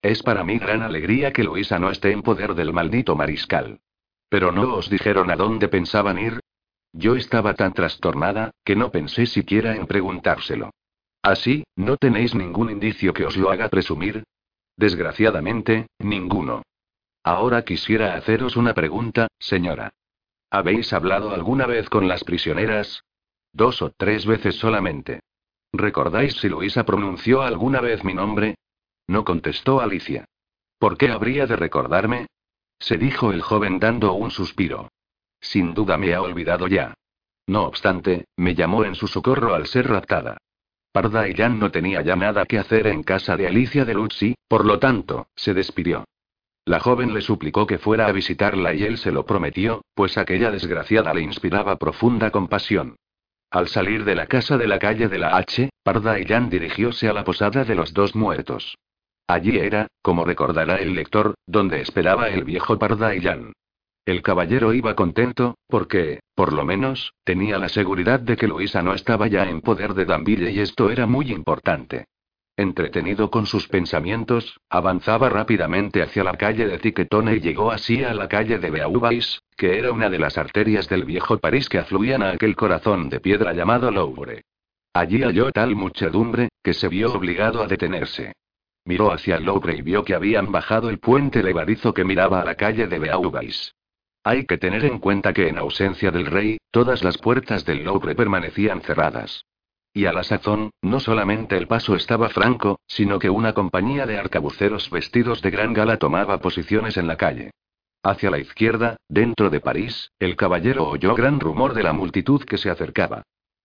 Es para mí gran alegría que Luisa no esté en poder del maldito mariscal. Pero no os dijeron a dónde pensaban ir. Yo estaba tan trastornada, que no pensé siquiera en preguntárselo. Así, ¿no tenéis ningún indicio que os lo haga presumir? Desgraciadamente, ninguno. Ahora quisiera haceros una pregunta, señora. ¿Habéis hablado alguna vez con las prisioneras? Dos o tres veces solamente. ¿Recordáis si Luisa pronunció alguna vez mi nombre? No contestó Alicia. ¿Por qué habría de recordarme? Se dijo el joven dando un suspiro. Sin duda me ha olvidado ya. No obstante, me llamó en su socorro al ser raptada. Parda y Jan no tenía ya nada que hacer en casa de Alicia de Luzzi, por lo tanto, se despidió. La joven le suplicó que fuera a visitarla y él se lo prometió, pues aquella desgraciada le inspiraba profunda compasión. Al salir de la casa de la calle de la H, Parda dirigióse a la posada de los dos muertos. Allí era, como recordará el lector, donde esperaba el viejo Parda. El caballero iba contento, porque, por lo menos, tenía la seguridad de que Luisa no estaba ya en poder de Danville y esto era muy importante. Entretenido con sus pensamientos, avanzaba rápidamente hacia la calle de Tiquetone y llegó así a la calle de Beauvais, que era una de las arterias del viejo París que afluían a aquel corazón de piedra llamado Louvre. Allí halló tal muchedumbre, que se vio obligado a detenerse. Miró hacia el Louvre y vio que habían bajado el puente levadizo que miraba a la calle de Beauvais. Hay que tener en cuenta que en ausencia del rey, todas las puertas del Louvre permanecían cerradas. Y a la sazón, no solamente el paso estaba franco, sino que una compañía de arcabuceros vestidos de gran gala tomaba posiciones en la calle. Hacia la izquierda, dentro de París, el caballero oyó gran rumor de la multitud que se acercaba.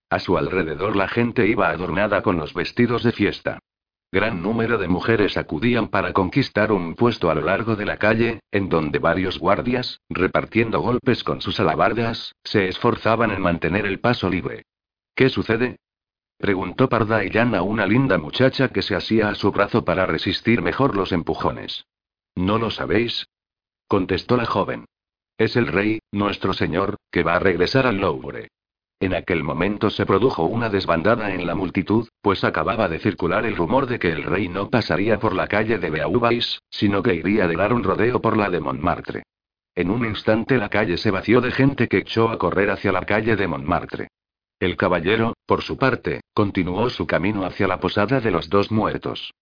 A su alrededor la gente iba adornada con los vestidos de fiesta. Gran número de mujeres acudían para conquistar un puesto a lo largo de la calle, en donde varios guardias, repartiendo golpes con sus alabardas, se esforzaban en mantener el paso libre. ¿Qué sucede? Preguntó Pardaillán a una linda muchacha que se asía a su brazo para resistir mejor los empujones. ¿No lo sabéis? contestó la joven. Es el rey, nuestro señor, que va a regresar al Louvre. En aquel momento se produjo una desbandada en la multitud, pues acababa de circular el rumor de que el rey no pasaría por la calle de Beauvais, sino que iría de dar un rodeo por la de Montmartre. En un instante la calle se vació de gente que echó a correr hacia la calle de Montmartre. El caballero, por su parte, continuó su camino hacia la posada de los dos muertos.